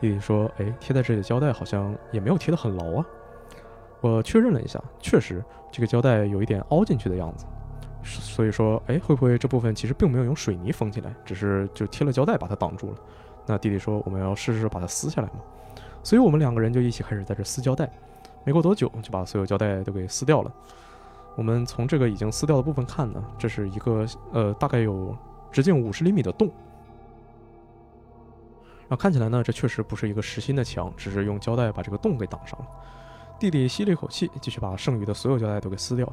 S2: 弟弟说：“哎，贴在这里的胶带好像也没有贴得很牢啊。”我确认了一下，确实这个胶带有一点凹进去的样子。所以说，哎，会不会这部分其实并没有用水泥封起来，只是就贴了胶带把它挡住了？那弟弟说：“我们要试试把它撕下来嘛。”所以我们两个人就一起开始在这撕胶带。没过多久，就把所有胶带都给撕掉了。我们从这个已经撕掉的部分看呢，这是一个呃，大概有。直径五十厘米的洞，然后看起来呢，这确实不是一个实心的墙，只是用胶带把这个洞给挡上了。弟弟吸了一口气，继续把剩余的所有胶带都给撕掉。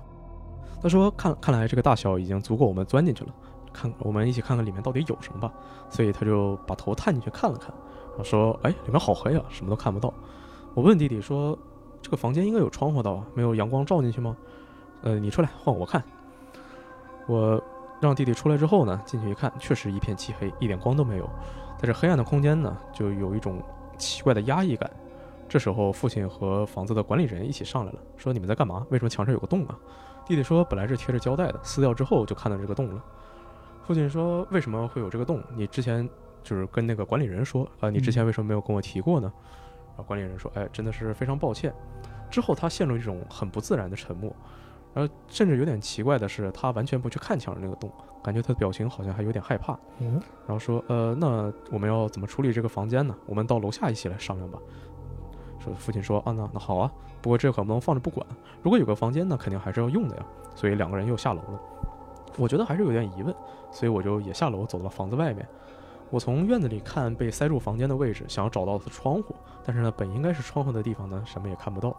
S2: 他说：“看，看来这个大小已经足够我们钻进去了。看，我们一起看看里面到底有什么吧。”所以他就把头探进去看了看，然后说：“哎，里面好黑啊，什么都看不到。”我问弟弟说：“这个房间应该有窗户的，没有阳光照进去吗？”呃，你出来换我看，我。让弟弟出来之后呢，进去一看，确实一片漆黑，一点光都没有。在这黑暗的空间呢，就有一种奇怪的压抑感。这时候，父亲和房子的管理人一起上来了，说：“你们在干嘛？为什么墙上有个洞啊？”弟弟说：“本来是贴着胶带的，撕掉之后就看到这个洞了。”父亲说：“为什么会有这个洞？你之前就是跟那个管理人说啊？你之前为什么没有跟我提过呢？”然后，管理人说：“哎，真的是非常抱歉。”之后他陷入一种很不自然的沉默。然后甚至有点奇怪的是，他完全不去看墙上那个洞，感觉他的表情好像还有点害怕。
S1: 嗯，
S2: 然后说：“呃，那我们要怎么处理这个房间呢？我们到楼下一起来商量吧。”说父亲说：“啊，那那好啊，不过这可不能放着不管。如果有个房间呢，肯定还是要用的呀。”所以两个人又下楼了。我觉得还是有点疑问，所以我就也下楼走到房子外面。我从院子里看被塞住房间的位置，想要找到的窗户，但是呢，本应该是窗户的地方呢，什么也看不到。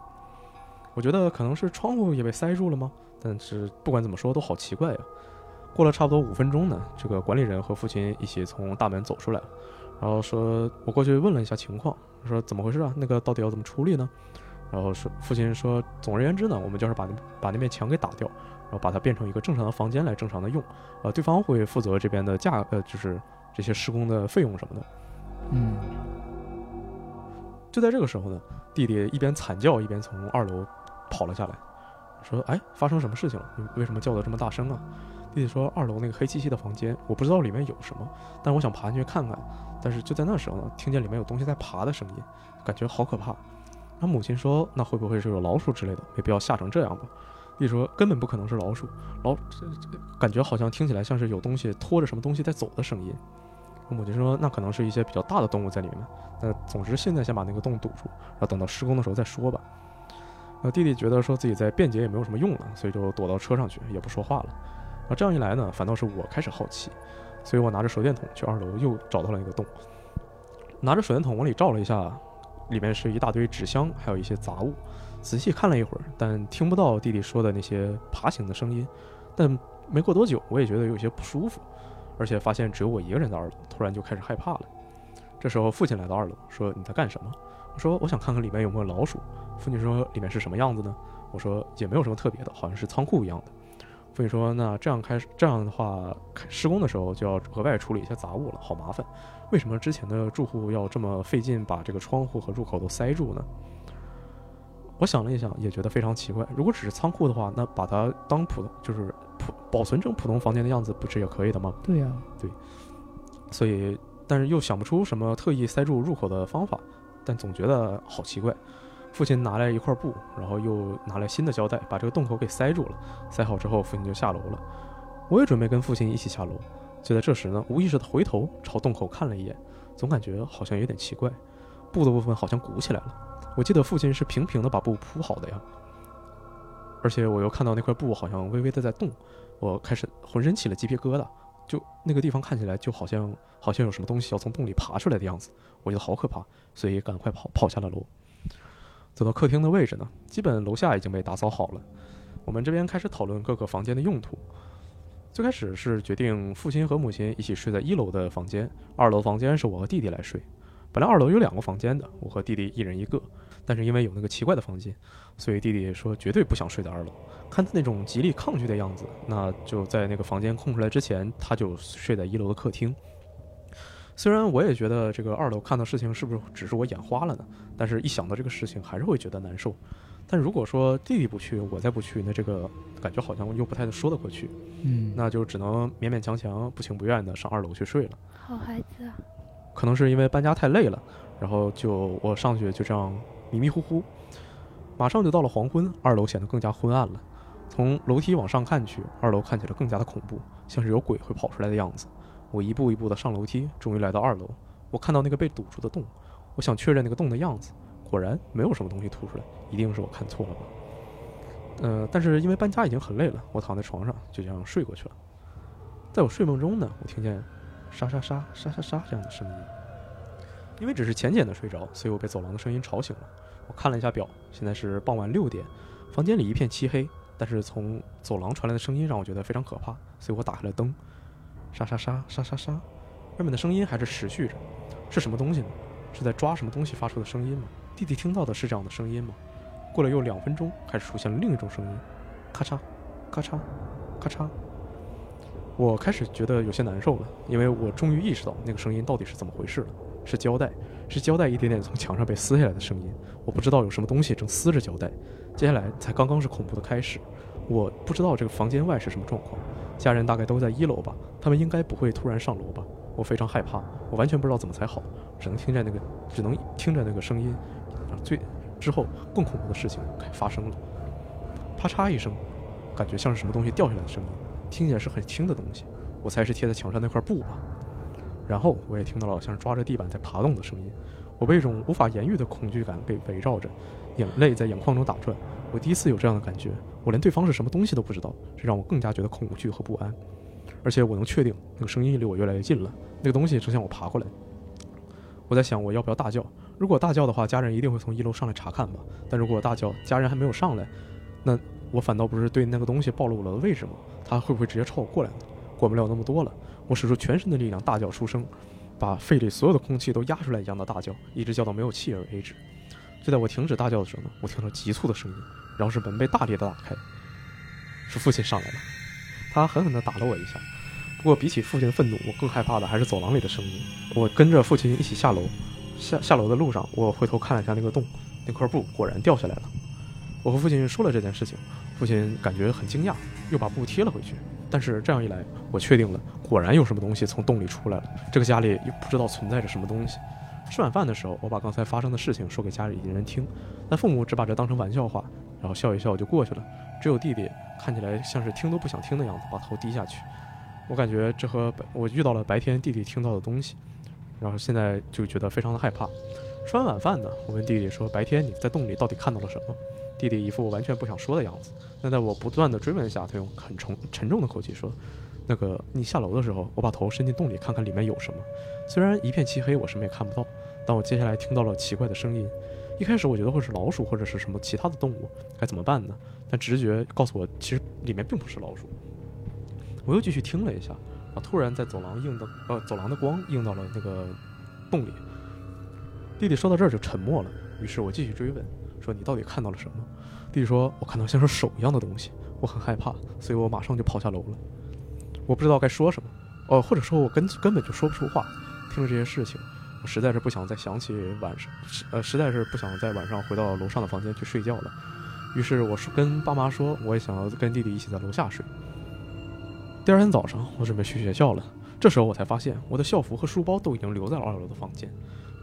S2: 我觉得可能是窗户也被塞住了吗？但是不管怎么说都好奇怪呀。过了差不多五分钟呢，这个管理人和父亲一起从大门走出来了，然后说：“我过去问了一下情况，说怎么回事啊？那个到底要怎么处理呢？”然后说父亲说：“总而言之呢，我们就是把那把那面墙给打掉，然后把它变成一个正常的房间来正常的用。呃，对方会负责这边的价呃，就是这些施工的费用什么的。”
S1: 嗯。
S2: 就在这个时候呢，弟弟一边惨叫一边从二楼。跑了下来，说：“哎，发生什么事情了？你为什么叫得这么大声啊？”弟弟说：“二楼那个黑漆漆的房间，我不知道里面有什么，但我想爬进去看看。但是就在那时候呢，听见里面有东西在爬的声音，感觉好可怕。”他母亲说：“那会不会是有老鼠之类的？没必要吓成这样吧？”弟弟说：“根本不可能是老鼠，老感觉好像听起来像是有东西拖着什么东西在走的声音。”我母亲说：“那可能是一些比较大的动物在里面。那总之现在先把那个洞堵住，然后等到施工的时候再说吧。”那弟弟觉得说自己在辩解也没有什么用了，所以就躲到车上去，也不说话了。那这样一来呢，反倒是我开始好奇，所以我拿着手电筒去二楼，又找到了那个洞。拿着手电筒往里照了一下，里面是一大堆纸箱，还有一些杂物。仔细看了一会儿，但听不到弟弟说的那些爬行的声音。但没过多久，我也觉得有些不舒服，而且发现只有我一个人在二楼，突然就开始害怕了。这时候父亲来到二楼，说：“你在干什么？”我说：“我想看看里面有没有老鼠。”父亲说：“里面是什么样子呢？”我说也没有什么特别的，好像是仓库一样的。父亲说：“那这样开始这样的话，施工的时候就要额外处理一些杂物了，好麻烦。为什么之前的住户要这么费劲把这个窗户和入口都塞住呢？”我想了一想，也觉得非常奇怪。如果只是仓库的话，那把它当普通就是普保存成普通房间的样子，不是也可以的吗？
S1: 对呀，
S2: 对。所以，但是又想不出什么特意塞住入口的方法，但总觉得好奇怪。父亲拿来一块布，然后又拿来新的胶带，把这个洞口给塞住了。塞好之后，父亲就下楼了。我也准备跟父亲一起下楼。就在这时呢，无意识的回头朝洞口看了一眼，总感觉好像有点奇怪，布的部分好像鼓起来了。我记得父亲是平平的把布铺好的呀，而且我又看到那块布好像微微的在动，我开始浑身起了鸡皮疙瘩，就那个地方看起来就好像好像有什么东西要从洞里爬出来的样子，我觉得好可怕，所以赶快跑跑下了楼。走到客厅的位置呢，基本楼下已经被打扫好了。我们这边开始讨论各个房间的用途。最开始是决定父亲和母亲一起睡在一楼的房间，二楼房间是我和弟弟来睡。本来二楼有两个房间的，我和弟弟一人一个，但是因为有那个奇怪的房间，所以弟弟说绝对不想睡在二楼。看他那种极力抗拒的样子，那就在那个房间空出来之前，他就睡在一楼的客厅。虽然我也觉得这个二楼看到事情是不是只是我眼花了呢？但是一想到这个事情，还是会觉得难受。但如果说弟弟不去，我再不去，那这个感觉好像又不太说得过去。
S1: 嗯，
S2: 那就只能勉勉强强、不情不愿的上二楼去睡了。
S3: 好孩子啊！
S2: 可能是因为搬家太累了，然后就我上去就这样迷迷糊糊，马上就到了黄昏，二楼显得更加昏暗了。从楼梯往上看去，二楼看起来更加的恐怖，像是有鬼会跑出来的样子。我一步一步的上楼梯，终于来到二楼。我看到那个被堵住的洞，我想确认那个洞的样子，果然没有什么东西吐出来，一定是我看错了吧？呃，但是因为搬家已经很累了，我躺在床上就这样睡过去了。在我睡梦中呢，我听见沙沙沙沙沙沙这样的声音。因为只是浅浅的睡着，所以我被走廊的声音吵醒了。我看了一下表，现在是傍晚六点，房间里一片漆黑，但是从走廊传来的声音让我觉得非常可怕，所以我打开了灯。沙沙沙沙沙沙，外面的声音还是持续着，是什么东西呢？是在抓什么东西发出的声音吗？弟弟听到的是这样的声音吗？过了又两分钟，开始出现了另一种声音，咔嚓，咔嚓，咔嚓。我开始觉得有些难受了，因为我终于意识到那个声音到底是怎么回事了。是胶带，是胶带一点点从墙上被撕下来的声音。我不知道有什么东西正撕着胶带。接下来才刚刚是恐怖的开始，我不知道这个房间外是什么状况。家人大概都在一楼吧，他们应该不会突然上楼吧？我非常害怕，我完全不知道怎么才好，只能听见那个，只能听着那个声音。最之后更恐怖的事情发生了，啪嚓一声，感觉像是什么东西掉下来的声音，听起来是很轻的东西，我猜是贴在墙上那块布吧。然后我也听到了像是抓着地板在爬动的声音，我被一种无法言喻的恐惧感给围绕着，眼泪在眼眶中打转。我第一次有这样的感觉。我连对方是什么东西都不知道，这让我更加觉得恐惧和不安。而且我能确定，那个声音离我越来越近了，那个东西正向我爬过来。我在想，我要不要大叫？如果大叫的话，家人一定会从一楼上来查看吧。但如果大叫，家人还没有上来，那我反倒不是对那个东西暴露了我的位置吗？他会不会直接朝我过来呢？管不了那么多了，我使出全身的力量大叫出声，把肺里所有的空气都压出来一样的大叫，一直叫到没有气儿为止。就在我停止大叫的时候呢，我听到急促的声音。然后是门被大力的打开，是父亲上来了，他狠狠地打了我一下。不过比起父亲的愤怒，我更害怕的还是走廊里的声音。我跟着父亲一起下楼，下下楼的路上，我回头看了一下那个洞，那块布果然掉下来了。我和父亲说了这件事情，父亲感觉很惊讶，又把布贴了回去。但是这样一来，我确定了，果然有什么东西从洞里出来了。这个家里又不知道存在着什么东西。吃晚饭的时候，我把刚才发生的事情说给家里人听，但父母只把这当成玩笑话。然后笑一笑就过去了，只有弟弟看起来像是听都不想听的样子，把头低下去。我感觉这和我遇到了白天弟弟听到的东西，然后现在就觉得非常的害怕。吃完晚饭呢，我问弟弟说：“白天你在洞里到底看到了什么？”弟弟一副完全不想说的样子。那在我不断的追问下，他用很沉沉重的口气说：“那个你下楼的时候，我把头伸进洞里看看里面有什么。虽然一片漆黑，我什么也看不到，但我接下来听到了奇怪的声音。”一开始我觉得会是老鼠或者是什么其他的动物，该怎么办呢？但直觉告诉我，其实里面并不是老鼠。我又继续听了一下，啊，突然在走廊映的呃走廊的光映到了那个洞里。弟弟说到这儿就沉默了，于是我继续追问，说你到底看到了什么？弟弟说，我看到像是手一样的东西，我很害怕，所以我马上就跑下楼了。我不知道该说什么，哦，或者说我根根本就说不出话。听了这些事情，我实在是不想再想起晚上，呃，实在是不想在晚上回到楼上的房间去睡觉了。于是我说跟爸妈说，我也想要跟弟弟一起在楼下睡。第二天早上，我准备去学校了。这时候我才发现，我的校服和书包都已经留在了二楼的房间。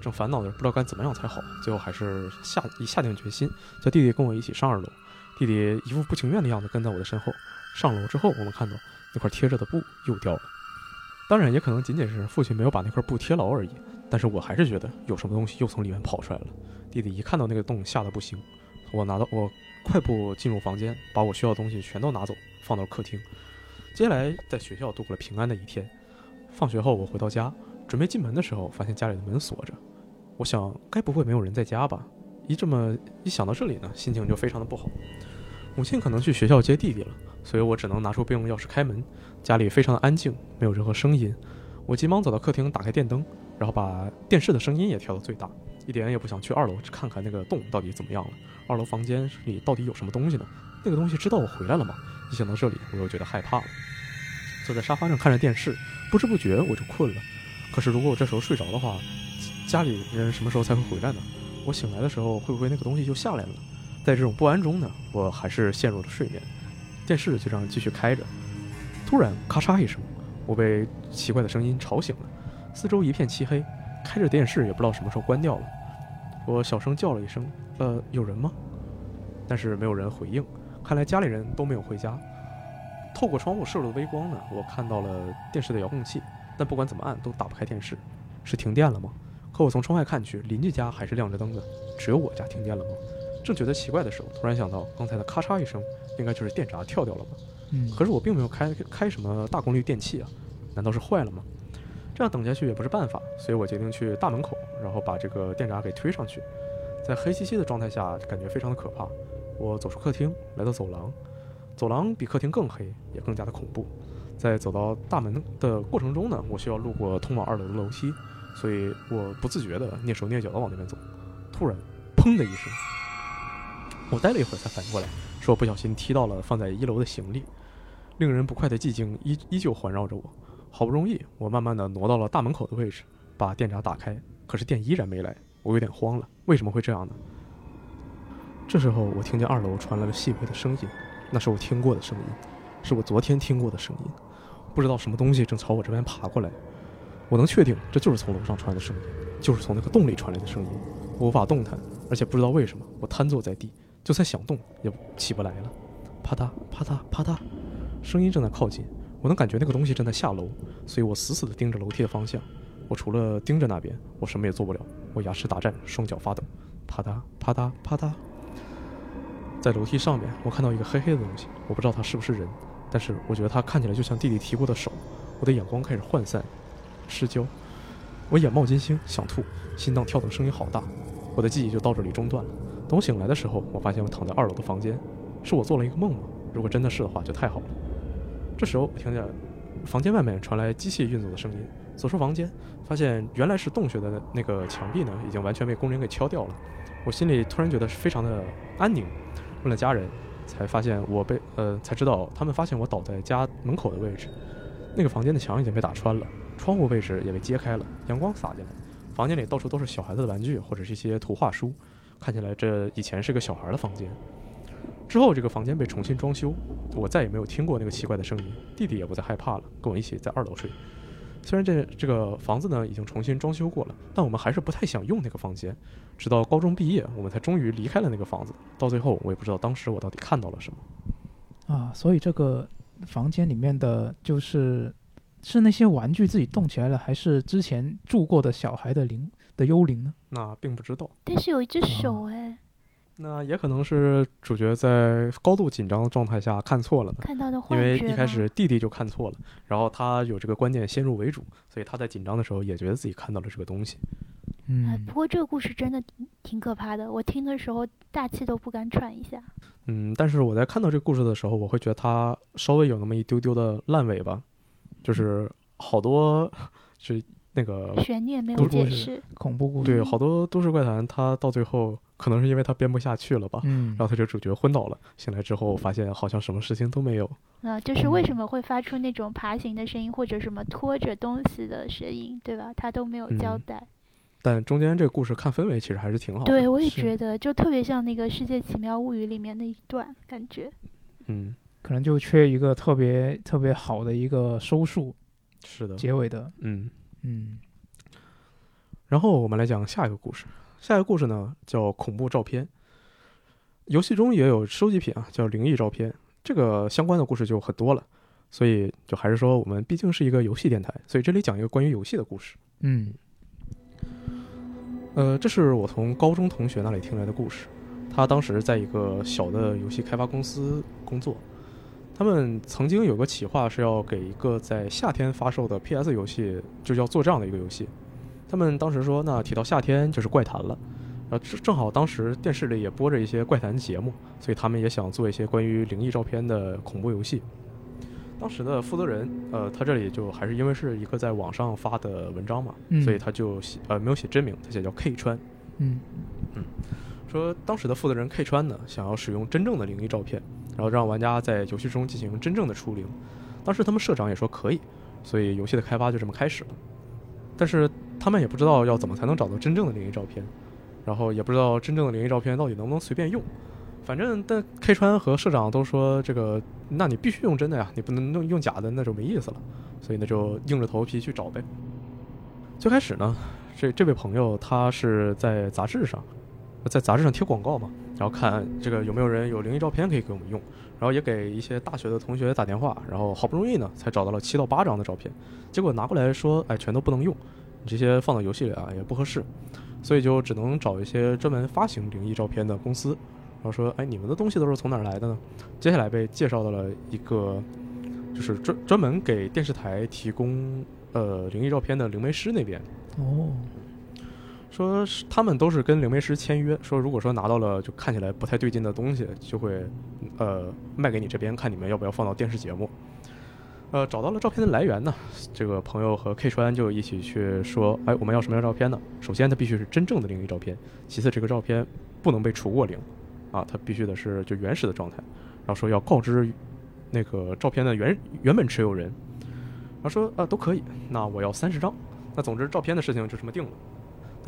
S2: 正烦恼着不知道该怎么样才好，最后还是下一下定决心，叫弟弟跟我一起上二楼。弟弟一副不情愿的样子跟在我的身后。上楼之后，我们看到那块贴着的布又掉了。当然，也可能仅仅是父亲没有把那块布贴牢而已。但是我还是觉得有什么东西又从里面跑出来了。弟弟一看到那个洞，吓得不行。我拿到我快步进入房间，把我需要的东西全都拿走，放到客厅。接下来在学校度过了平安的一天。放学后，我回到家，准备进门的时候，发现家里的门锁着。我想，该不会没有人在家吧？一这么一想到这里呢，心情就非常的不好。母亲可能去学校接弟弟了，所以我只能拿出备用钥匙开门。家里非常的安静，没有任何声音。我急忙走到客厅，打开电灯，然后把电视的声音也调到最大，一点也不想去二楼去看看那个洞到底怎么样了。二楼房间里到底有什么东西呢？那个东西知道我回来了吗？一想到这里，我又觉得害怕了。坐在沙发上看着电视，不知不觉我就困了。可是如果我这时候睡着的话，家里人什么时候才会回来呢？我醒来的时候，会不会那个东西就下来了？在这种不安中呢，我还是陷入了睡眠。电视就这样继续开着。突然，咔嚓一声，我被奇怪的声音吵醒了。四周一片漆黑，开着电视也不知道什么时候关掉了。我小声叫了一声：“呃，有人吗？”但是没有人回应，看来家里人都没有回家。透过窗户射入的微光呢，我看到了电视的遥控器，但不管怎么按都打不开电视，是停电了吗？可我从窗外看去，邻居家还是亮着灯的，只有我家停电了吗？正觉得奇怪的时候，突然想到刚才的咔嚓一声，应该就是电闸跳掉了吧？
S1: 嗯，
S2: 可是我并没有开开什么大功率电器啊，难道是坏了吗？这样等下去也不是办法，所以我决定去大门口，然后把这个电闸给推上去。在黑漆漆的状态下，感觉非常的可怕。我走出客厅，来到走廊。走廊比客厅更黑，也更加的恐怖。在走到大门的过程中呢，我需要路过通往二楼的楼梯，所以我不自觉的蹑手蹑脚的往那边走。突然，砰的一声，我待了一会儿才反应过来，说不小心踢到了放在一楼的行李。令人不快的寂静依依旧环绕着我。好不容易，我慢慢的挪到了大门口的位置，把电闸打开，可是电依然没来。我有点慌了，为什么会这样呢？这时候，我听见二楼传来了细微的声音。那是我听过的声音，是我昨天听过的声音。不知道什么东西正朝我这边爬过来。我能确定这就是从楼上传来的声音，就是从那个洞里传来的声音。我无法动弹，而且不知道为什么，我瘫坐在地，就算想动也起不来了。啪嗒啪嗒啪嗒，声音正在靠近。我能感觉那个东西正在下楼，所以我死死地盯着楼梯的方向。我除了盯着那边，我什么也做不了。我牙齿打颤，双脚发抖。啪嗒啪嗒啪嗒。在楼梯上面，我看到一个黑黑的东西，我不知道它是不是人，但是我觉得它看起来就像弟弟提过的手。我的眼光开始涣散、失焦，我眼冒金星，想吐，心脏跳动声音好大，我的记忆就到这里中断了。等我醒来的时候，我发现我躺在二楼的房间，是我做了一个梦吗？如果真的是的话，就太好了。这时候我听见房间外面传来机器运作的声音，走出房间，发现原来是洞穴的那个墙壁呢，已经完全被工人给敲掉了。我心里突然觉得非常的安宁。问了家人，才发现我被呃，才知道他们发现我倒在家门口的位置，那个房间的墙已经被打穿了，窗户位置也被揭开了，阳光洒进来，房间里到处都是小孩子的玩具或者是一些图画书，看起来这以前是个小孩的房间。之后这个房间被重新装修，我再也没有听过那个奇怪的声音，弟弟也不再害怕了，跟我一起在二楼睡。虽然这这个房子呢已经重新装修过了，但我们还是不太想用那个房间。直到高中毕业，我们才终于离开了那个房子。到最后，我也不知道当时我到底看到了什么。
S1: 啊，所以这个房间里面的就是是那些玩具自己动起来了，还是之前住过的小孩的灵的幽灵呢？
S2: 那并不知道。
S3: 但是有一只手哎。
S2: 那也可能是主角在高度紧张的状态下看错了
S3: 看到的
S2: 因为一开始弟弟就看错了，然后他有这个观念先入为主，所以他在紧张的时候也觉得自己看到了这个东西。
S1: 嗯，
S3: 不过这个故事真的挺可怕的，我听的时候大气都不敢喘一下。
S2: 嗯，但是我在看到这个故事的时候，我会觉得它稍微有那么一丢丢的烂尾吧，就是好多 是。那个
S3: 悬念没有解释，
S1: 恐怖故事。
S2: 对，好多都市怪谈，他到最后可能是因为他编不下去了吧，
S1: 嗯，
S2: 然后他就主角昏倒了，醒来之后发现好像什么事情都没有。
S3: 啊，就是为什么会发出那种爬行的声音或者什么拖着东西的声音，对吧？他都没有交代。
S2: 但中间这个故事看氛围其实还是挺好的。
S3: 对，我也觉得就特别像那个《世界奇妙物语》里面那一段感觉。
S2: 嗯，
S1: 可能就缺一个特别特别好的一个收束。
S2: 是的。
S1: 结尾的。
S2: 嗯
S1: 嗯。
S2: 然后我们来讲下一个故事。下一个故事呢叫恐怖照片。游戏中也有收集品啊，叫灵异照片。这个相关的故事就很多了，所以就还是说我们毕竟是一个游戏电台，所以这里讲一个关于游戏的故事。
S1: 嗯。
S2: 呃，这是我从高中同学那里听来的故事。他当时在一个小的游戏开发公司工作，他们曾经有个企划是要给一个在夏天发售的 PS 游戏，就叫做这样的一个游戏。他们当时说，那提到夏天就是怪谈了，然后正好当时电视里也播着一些怪谈节目，所以他们也想做一些关于灵异照片的恐怖游戏。当时的负责人，呃，他这里就还是因为是一个在网上发的文章嘛，所以他就写呃没有写真名，他写叫 K 川，
S1: 嗯。
S2: 嗯，说当时的负责人 K 川呢，想要使用真正的灵异照片，然后让玩家在游戏中进行真正的出灵。当时他们社长也说可以，所以游戏的开发就这么开始了。但是他们也不知道要怎么才能找到真正的灵异照片，然后也不知道真正的灵异照片到底能不能随便用。反正，但 K 川和社长都说这个，那你必须用真的呀，你不能用用假的，那就没意思了。所以呢，就硬着头皮去找呗。最开始呢，这这位朋友他是在杂志上，在杂志上贴广告嘛，然后看这个有没有人有灵异照片可以给我们用，然后也给一些大学的同学打电话，然后好不容易呢才找到了七到八张的照片，结果拿过来说，哎，全都不能用，你这些放到游戏里啊也不合适，所以就只能找一些专门发行灵异照片的公司。然后说，哎，你们的东西都是从哪儿来的呢？接下来被介绍到了一个，就是专专门给电视台提供呃灵异照片的灵媒师那边。
S1: 哦，
S2: 说他们都是跟灵媒师签约，说如果说拿到了就看起来不太对劲的东西，就会呃卖给你这边，看你们要不要放到电视节目。呃，找到了照片的来源呢，这个朋友和 K 川就一起去说，哎，我们要什么样照片呢？首先，它必须是真正的灵异照片；其次，这个照片不能被除过灵。啊，它必须得是就原始的状态，然后说要告知那个照片的原原本持有人，然后说啊都可以，那我要三十张，那总之照片的事情就这么定了。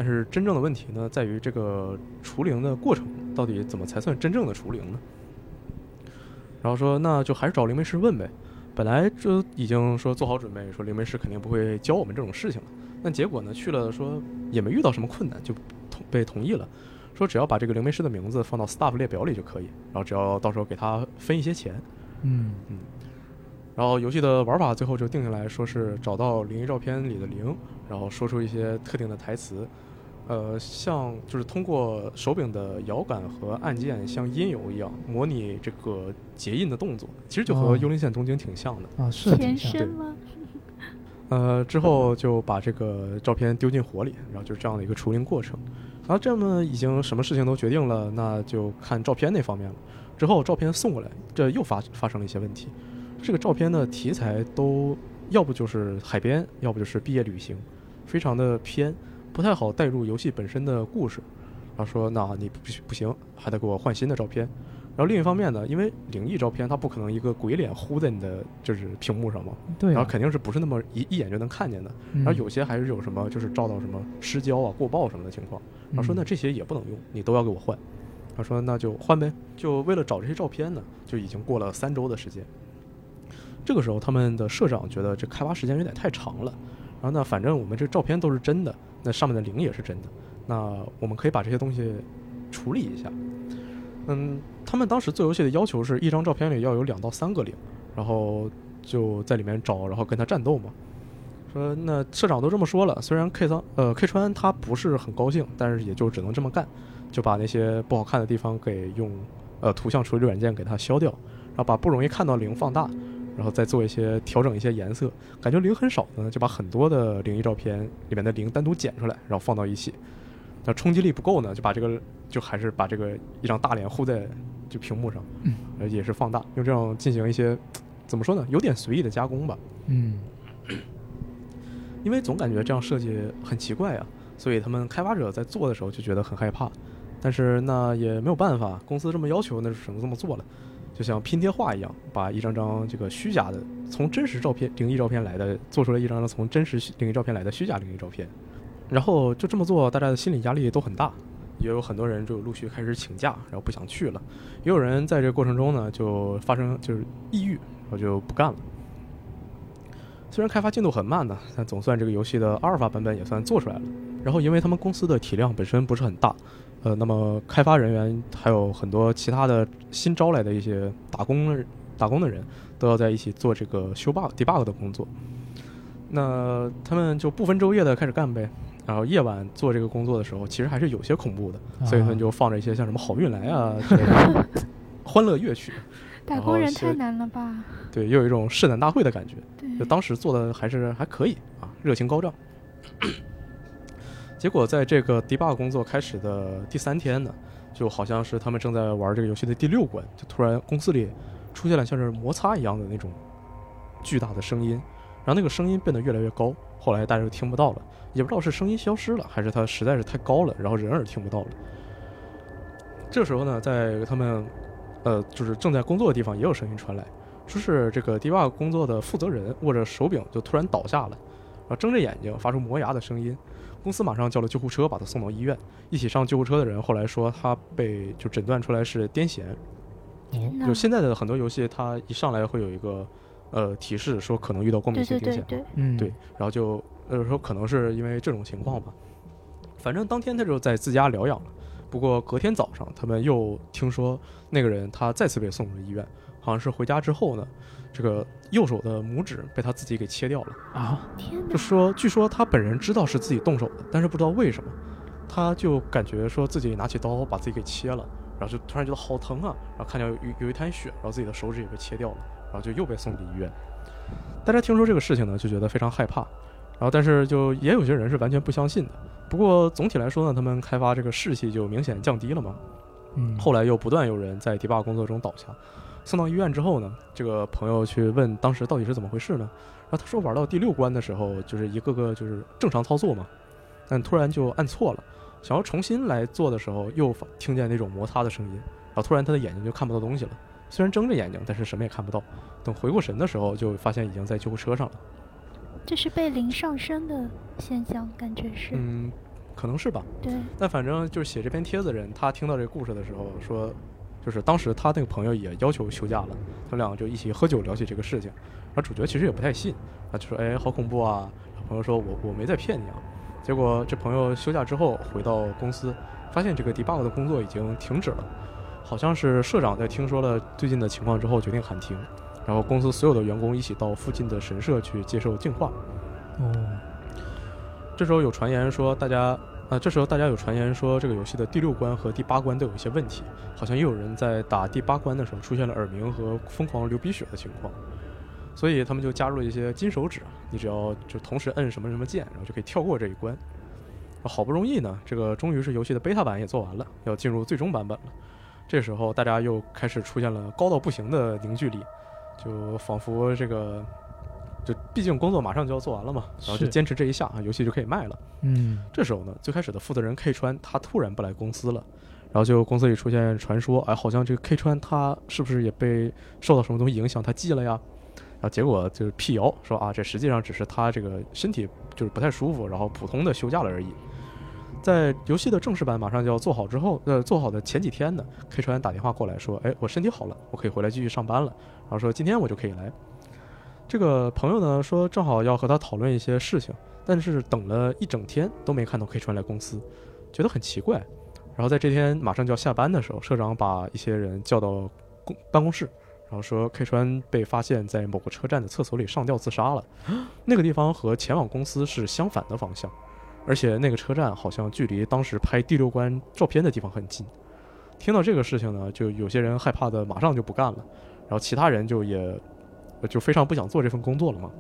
S2: 但是真正的问题呢，在于这个除灵的过程到底怎么才算真正的除灵呢？然后说那就还是找灵媒师问呗。本来就已经说做好准备，说灵媒师肯定不会教我们这种事情了。那结果呢，去了说也没遇到什么困难，就同被同意了。说只要把这个灵媒师的名字放到 staff 列表里就可以，然后只要到时候给他分一些钱，
S1: 嗯
S2: 嗯，然后游戏的玩法最后就定下来说是找到灵异照片里的灵，然后说出一些特定的台词，呃，像就是通过手柄的摇杆和按键像音游一样模拟这个结印的动作，其实就和幽灵线东京挺像的
S1: 啊，是
S3: 挺像吗？
S2: 呃，之后就把这个照片丢进火里，然后就是这样的一个除灵过程。然后这么已经什么事情都决定了，那就看照片那方面了。之后照片送过来，这又发发生了一些问题。这个照片的题材都要不就是海边，要不就是毕业旅行，非常的偏，不太好带入游戏本身的故事。然后说，那你不不行，还得给我换新的照片。然后另一方面呢，因为灵异照片它不可能一个鬼脸糊在你的就是屏幕上嘛，
S1: 对，
S2: 然后肯定是不是那么一一眼就能看见的。然后有些还是有什么就是照到什么失焦啊、过曝什么的情况。然后说那这些也不能用，你都要给我换。他说那就换呗。就为了找这些照片呢，就已经过了三周的时间。这个时候他们的社长觉得这开发时间有点太长了。然后那反正我们这照片都是真的，那上面的零也是真的，那我们可以把这些东西处理一下。嗯，他们当时做游戏的要求是一张照片里要有两到三个零，然后就在里面找，然后跟他战斗嘛。说那社长都这么说了，虽然 K 仓呃 K 川他不是很高兴，但是也就只能这么干，就把那些不好看的地方给用呃图像处理软件给它消掉，然后把不容易看到零放大，然后再做一些调整一些颜色，感觉零很少呢，就把很多的灵异照片里面的零单独剪出来，然后放到一起。那冲击力不够呢，就把这个就还是把这个一张大脸糊在就屏幕上，呃也是放大，用这样进行一些怎么说呢，有点随意的加工吧。
S1: 嗯。
S2: 因为总感觉这样设计很奇怪啊，所以他们开发者在做的时候就觉得很害怕。但是那也没有办法，公司这么要求，那就只能这么做了。就像拼贴画一样，把一张张这个虚假的从真实照片灵异照片来的，做出了一张张从真实灵异照片来的虚假灵异照片。然后就这么做，大家的心理压力都很大，也有很多人就陆续开始请假，然后不想去了。也有人在这个过程中呢，就发生就是抑郁，然后就不干了。虽然开发进度很慢呢，但总算这个游戏的阿尔法版本也算做出来了。然后因为他们公司的体量本身不是很大。呃，那么开发人员还有很多其他的新招来的一些打工打工的人，都要在一起做这个修 bug、debug 的工作。那他们就不分昼夜的开始干呗。然后夜晚做这个工作的时候，其实还是有些恐怖的，所以他们就放着一些像什么好运来啊 欢乐乐曲。
S3: 打工人太难了吧？
S2: 对，又有一种试胆大会的感觉。就当时做的还是还可以啊，热情高涨。结果在这个 debug 工作开始的第三天呢，就好像是他们正在玩这个游戏的第六关，就突然公司里出现了像是摩擦一样的那种巨大的声音，然后那个声音变得越来越高，后来大家就听不到了，也不知道是声音消失了，还是它实在是太高了，然后人耳听不到了。这时候呢，在他们呃就是正在工作的地方也有声音传来，说是这个 debug 工作的负责人握着手柄就突然倒下了，然后睁着眼睛发出磨牙的声音。公司马上叫了救护车，把他送到医院。一起上救护车的人后来说，他被就诊断出来是癫痫。就现在的很多游戏，它一上来会有一个呃提示，说可能遇到过敏性癫痫。
S3: 对
S1: 对
S2: 对，然后就呃说可能是因为这种情况吧。反正当天他就在自家疗养了。不过隔天早上，他们又听说那个人他再次被送入了医院，好像是回家之后呢。这个右手的拇指被他自己给切掉了
S1: 啊！
S3: 天
S2: 就说据说他本人知道是自己动手的，但是不知道为什么，他就感觉说自己拿起刀把自己给切了，然后就突然觉得好疼啊！然后看见有有一滩血，然后自己的手指也被切掉了，然后就又被送进医院。大家听说这个事情呢，就觉得非常害怕，然后但是就也有些人是完全不相信的。不过总体来说呢，他们开发这个士气就明显降低了嘛。
S1: 嗯，
S2: 后来又不断有人在 debug 工作中倒下。送到医院之后呢，这个朋友去问当时到底是怎么回事呢？然后他说玩到第六关的时候，就是一个个就是正常操作嘛，但突然就按错了，想要重新来做的时候，又听见那种摩擦的声音，然后突然他的眼睛就看不到东西了，虽然睁着眼睛，但是什么也看不到。等回过神的时候，就发现已经在救护车上了。
S3: 这是被灵上身的现象，感觉是。
S2: 嗯，可能是吧。
S3: 对。
S2: 但反正就是写这篇帖子的人，他听到这个故事的时候说。就是当时他那个朋友也要求休假了，他们两个就一起喝酒聊起这个事情，然后主角其实也不太信，他就说：“哎，好恐怖啊！”朋友说：“我我没在骗你啊。”结果这朋友休假之后回到公司，发现这个 debug 的工作已经停止了，好像是社长在听说了最近的情况之后决定喊停，然后公司所有的员工一起到附近的神社去接受净化。
S1: 哦，
S2: 这时候有传言说大家。那，这时候大家有传言说，这个游戏的第六关和第八关都有一些问题，好像也有人在打第八关的时候出现了耳鸣和疯狂流鼻血的情况，所以他们就加入了一些金手指啊，你只要就同时摁什么什么键，然后就可以跳过这一关。好不容易呢，这个终于是游戏的 beta 版也做完了，要进入最终版本了。这时候大家又开始出现了高到不行的凝聚力，就仿佛这个。就毕竟工作马上就要做完了嘛，然后就坚持这一下啊，游戏就可以卖了。
S1: 嗯，
S2: 这时候呢，最开始的负责人 K 川他突然不来公司了，然后就公司里出现传说，哎，好像这个 K 川他是不是也被受到什么东西影响，他记了呀？然后结果就是辟谣说啊，这实际上只是他这个身体就是不太舒服，然后普通的休假了而已。在游戏的正式版马上就要做好之后，呃，做好的前几天呢，K 川打电话过来说，哎，我身体好了，我可以回来继续上班了，然后说今天我就可以来。这个朋友呢说，正好要和他讨论一些事情，但是等了一整天都没看到 K 川来公司，觉得很奇怪。然后在这天马上就要下班的时候，社长把一些人叫到公办公室，然后说 K 川被发现在某个车站的厕所里上吊自杀了。那个地方和前往公司是相反的方向，而且那个车站好像距离当时拍第六关照片的地方很近。听到这个事情呢，就有些人害怕的马上就不干了，然后其他人就也。就非常不想做这份工作了嘛。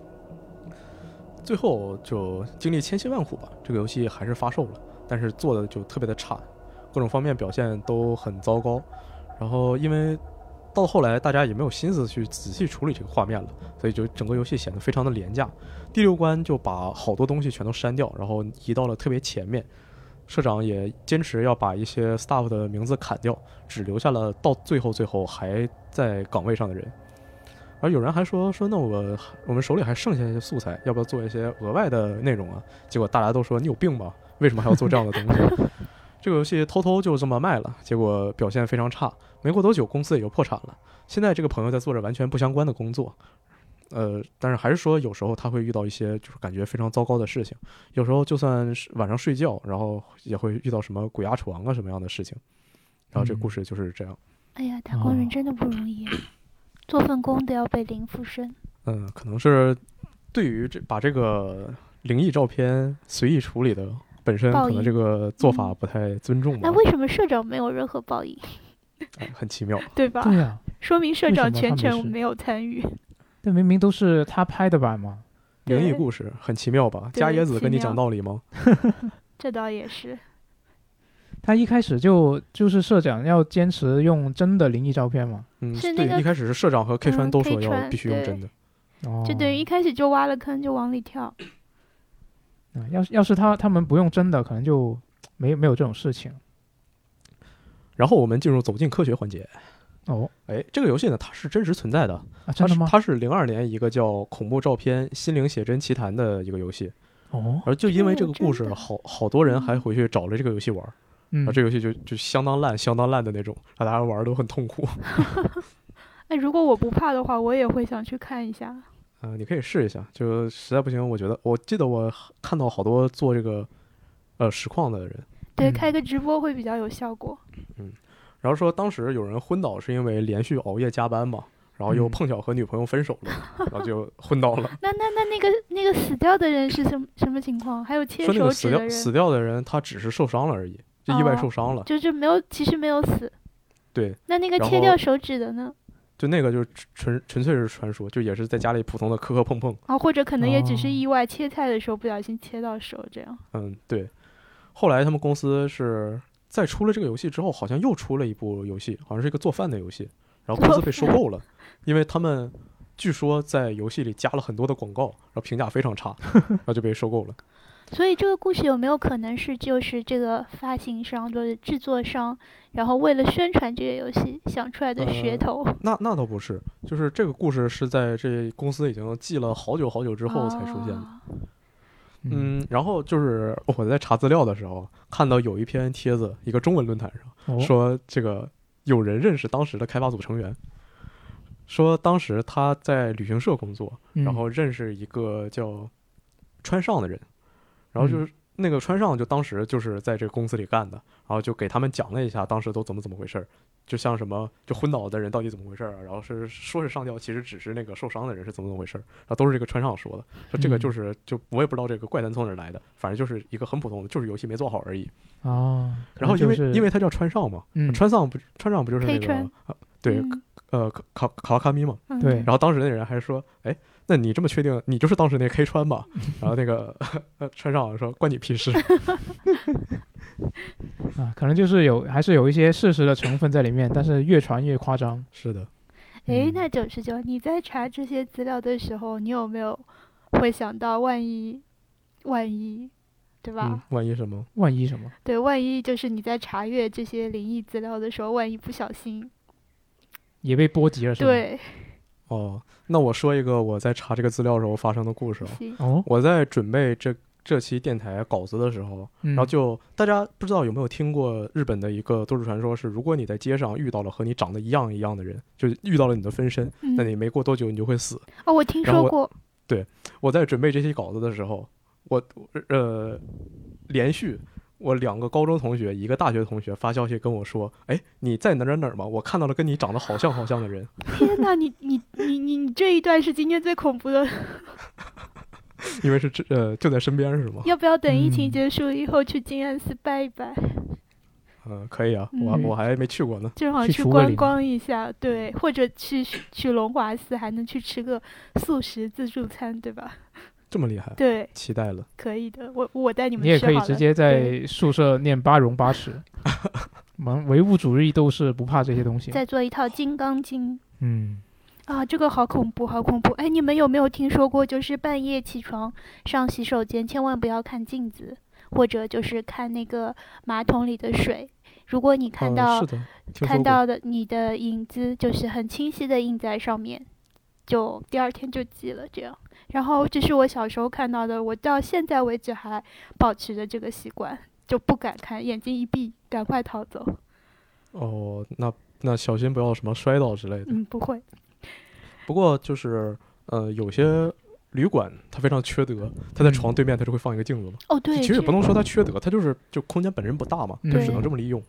S2: 最后就经历千辛万苦吧，这个游戏还是发售了，但是做的就特别的差，各种方面表现都很糟糕。然后因为到后来大家也没有心思去仔细处理这个画面了，所以就整个游戏显得非常的廉价。第六关就把好多东西全都删掉，然后移到了特别前面。社长也坚持要把一些 staff 的名字砍掉，只留下了到最后最后还在岗位上的人。而有人还说说，那我我们手里还剩下一些素材，要不要做一些额外的内容啊？结果大家都说你有病吧？为什么还要做这样的东西？这个游戏偷偷就这么卖了，结果表现非常差。没过多久，公司也就破产了。现在这个朋友在做着完全不相关的工作，呃，但是还是说有时候他会遇到一些就是感觉非常糟糕的事情。有时候就算是晚上睡觉，然后也会遇到什么鬼压床啊什么样的事情。然后这故事就是这样。
S3: 哎呀，打工人真的不容易。做份工都要被零附身。
S2: 嗯，可能是对于这把这个灵异照片随意处理的本身，可能这个做法不太尊重吧。
S3: 那为什么社长没有任何报应？
S2: 哎很奇妙，
S3: 对吧？
S1: 对呀，
S3: 说明社长全程没有参与。
S1: 那明明都是他拍的版吗？
S2: 灵异故事很奇妙吧？加椰子跟你讲道理吗？
S3: 这倒也是。
S1: 他一开始就就是社长要坚持用真的灵异照片嘛？
S2: 嗯，对，一开始是社长和 K 川都说要必须用真的，哦
S3: 就等于一开始就挖了坑就往里跳。
S1: 啊，要是要是他他们不用真的，可能就没没有这种事情。
S2: 然后我们进入走进科学环节。
S1: 哦，
S2: 哎，这个游戏呢，它是真实存在的。
S1: 啊，真的吗？
S2: 它是零二年一个叫《恐怖照片：心灵写真奇谈》的一个游戏。
S1: 哦，
S2: 而就因为这个故事，好好多人还回去找了这个游戏玩。
S1: 嗯，
S2: 这游戏就就相当烂，相当烂的那种，让大家玩都很痛苦。
S3: 哎，如果我不怕的话，我也会想去看一下。
S2: 嗯，你可以试一下，就实在不行，我觉得我记得我看到好多做这个呃实况的人，
S3: 对，开个直播会比较有效果。
S2: 嗯，然后说当时有人昏倒是因为连续熬夜加班嘛，然后又碰巧和女朋友分手了，然后就昏倒了。
S3: 那那那那个那个死掉的人是什么什么情况？还有切
S2: 手指的人？死掉的人他只是受伤了而已，就意外受伤了，
S3: 就是没有，其实没有死。
S2: 对。
S3: 那那个切掉手指的呢？
S2: 就那个就是纯纯粹是传说，就也是在家里普通的磕磕碰碰
S3: 啊，或者可能也只是意外切菜的时候不小心切到手这样。
S2: 嗯，对。后来他们公司是在出了这个游戏之后，好像又出了一部游戏，好像是一个做饭的游戏，然后公司被收购了，因为他们据说在游戏里加了很多的广告，然后评价非常差，然后就被收购了。
S3: 所以这个故事有没有可能是就是这个发行商就是制作商，然后为了宣传这个游戏想出来的噱头？
S2: 那那倒不是，就是这个故事是在这公司已经记了好久好久之后才出现的。嗯，然后就是我在查资料的时候看到有一篇帖子，一个中文论坛上说这个有人认识当时的开发组成员，说当时他在旅行社工作，然后认识一个叫川上的人。然后就是那个川上，就当时就是在这个公司里干的，然后就给他们讲了一下当时都怎么怎么回事儿，就像什么就昏倒的人到底怎么回事儿啊，然后是说是上吊，其实只是那个受伤的人是怎么怎么回事儿，然后都是这个川上说的，说这个就是就我也不知道这个怪谈从哪儿来的，反正就是一个很普通的，就是游戏没做好而已。
S1: 哦。
S2: 然后因为因为他叫川上嘛，川上不川上不就是那个对呃卡卡卡卡咪嘛，
S1: 对。
S2: 然后当时那人还说，哎。那你这么确定你就是当时那 K 川吧？然后那个川上说关你屁事
S1: 啊，可能就是有还是有一些事实的成分在里面，但是越传越夸张。
S2: 是的。
S3: 哎，那九十九，你在查这些资料的时候，你有没有会想到万一，万一，对吧？
S2: 万一什么？
S1: 万一什么？
S3: 对，万一就是你在查阅这些灵异资料的时候，万一不小心
S1: 也被波及了，是
S3: 吧？对。
S2: 哦，那我说一个我在查这个资料时候发生的故事
S1: 哦，
S2: 我在准备这这期电台稿子的时候，然后就大家不知道有没有听过日本的一个都市传说，是如果你在街上遇到了和你长得一样一样的人，就遇到了你的分身，那你没过多久你就会死。
S3: 哦，我听说过。
S2: 对，我在准备这期稿子的时候，我呃连续。我两个高中同学，一个大学同学发消息跟我说：“哎，你在哪哪哪吗？我看到了跟你长得好像好像的人。”
S3: 天哪，你你你你你这一段是今天最恐怖的，
S2: 因为是这呃就在身边是吗？
S3: 要不要等疫情结束以后去静安寺拜一拜？
S2: 嗯，可以啊，我我还没去过呢，
S3: 正好去观光一下，对，或者去去龙华寺，还能去吃个素食自助餐，对吧？
S2: 这么厉害，
S3: 对，
S2: 期待了，
S3: 可以的，我我带你们。
S1: 你也可以直接在宿舍念八荣八耻，我们唯物主义都是不怕这些东西。
S3: 再做一套《金刚经》。
S1: 嗯。
S3: 啊，这个好恐怖，好恐怖！哎，你们有没有听说过，就是半夜起床上洗手间，千万不要看镜子，或者就是看那个马桶里的水。如果你看到看到的你的影子，就是很清晰的印在上面，就第二天就记了这样。然后这是我小时候看到的，我到现在为止还保持着这个习惯，就不敢看，眼睛一闭，赶快逃走。
S2: 哦，那那小心不要什么摔倒之类的。
S3: 嗯，不会。
S2: 不过就是，呃，有些旅馆它非常缺德，它在床对面它就会放一个镜子嘛。
S3: 哦，对。
S2: 其实也不能说它缺德，它就是就空间本身不大嘛，就只能这么利用。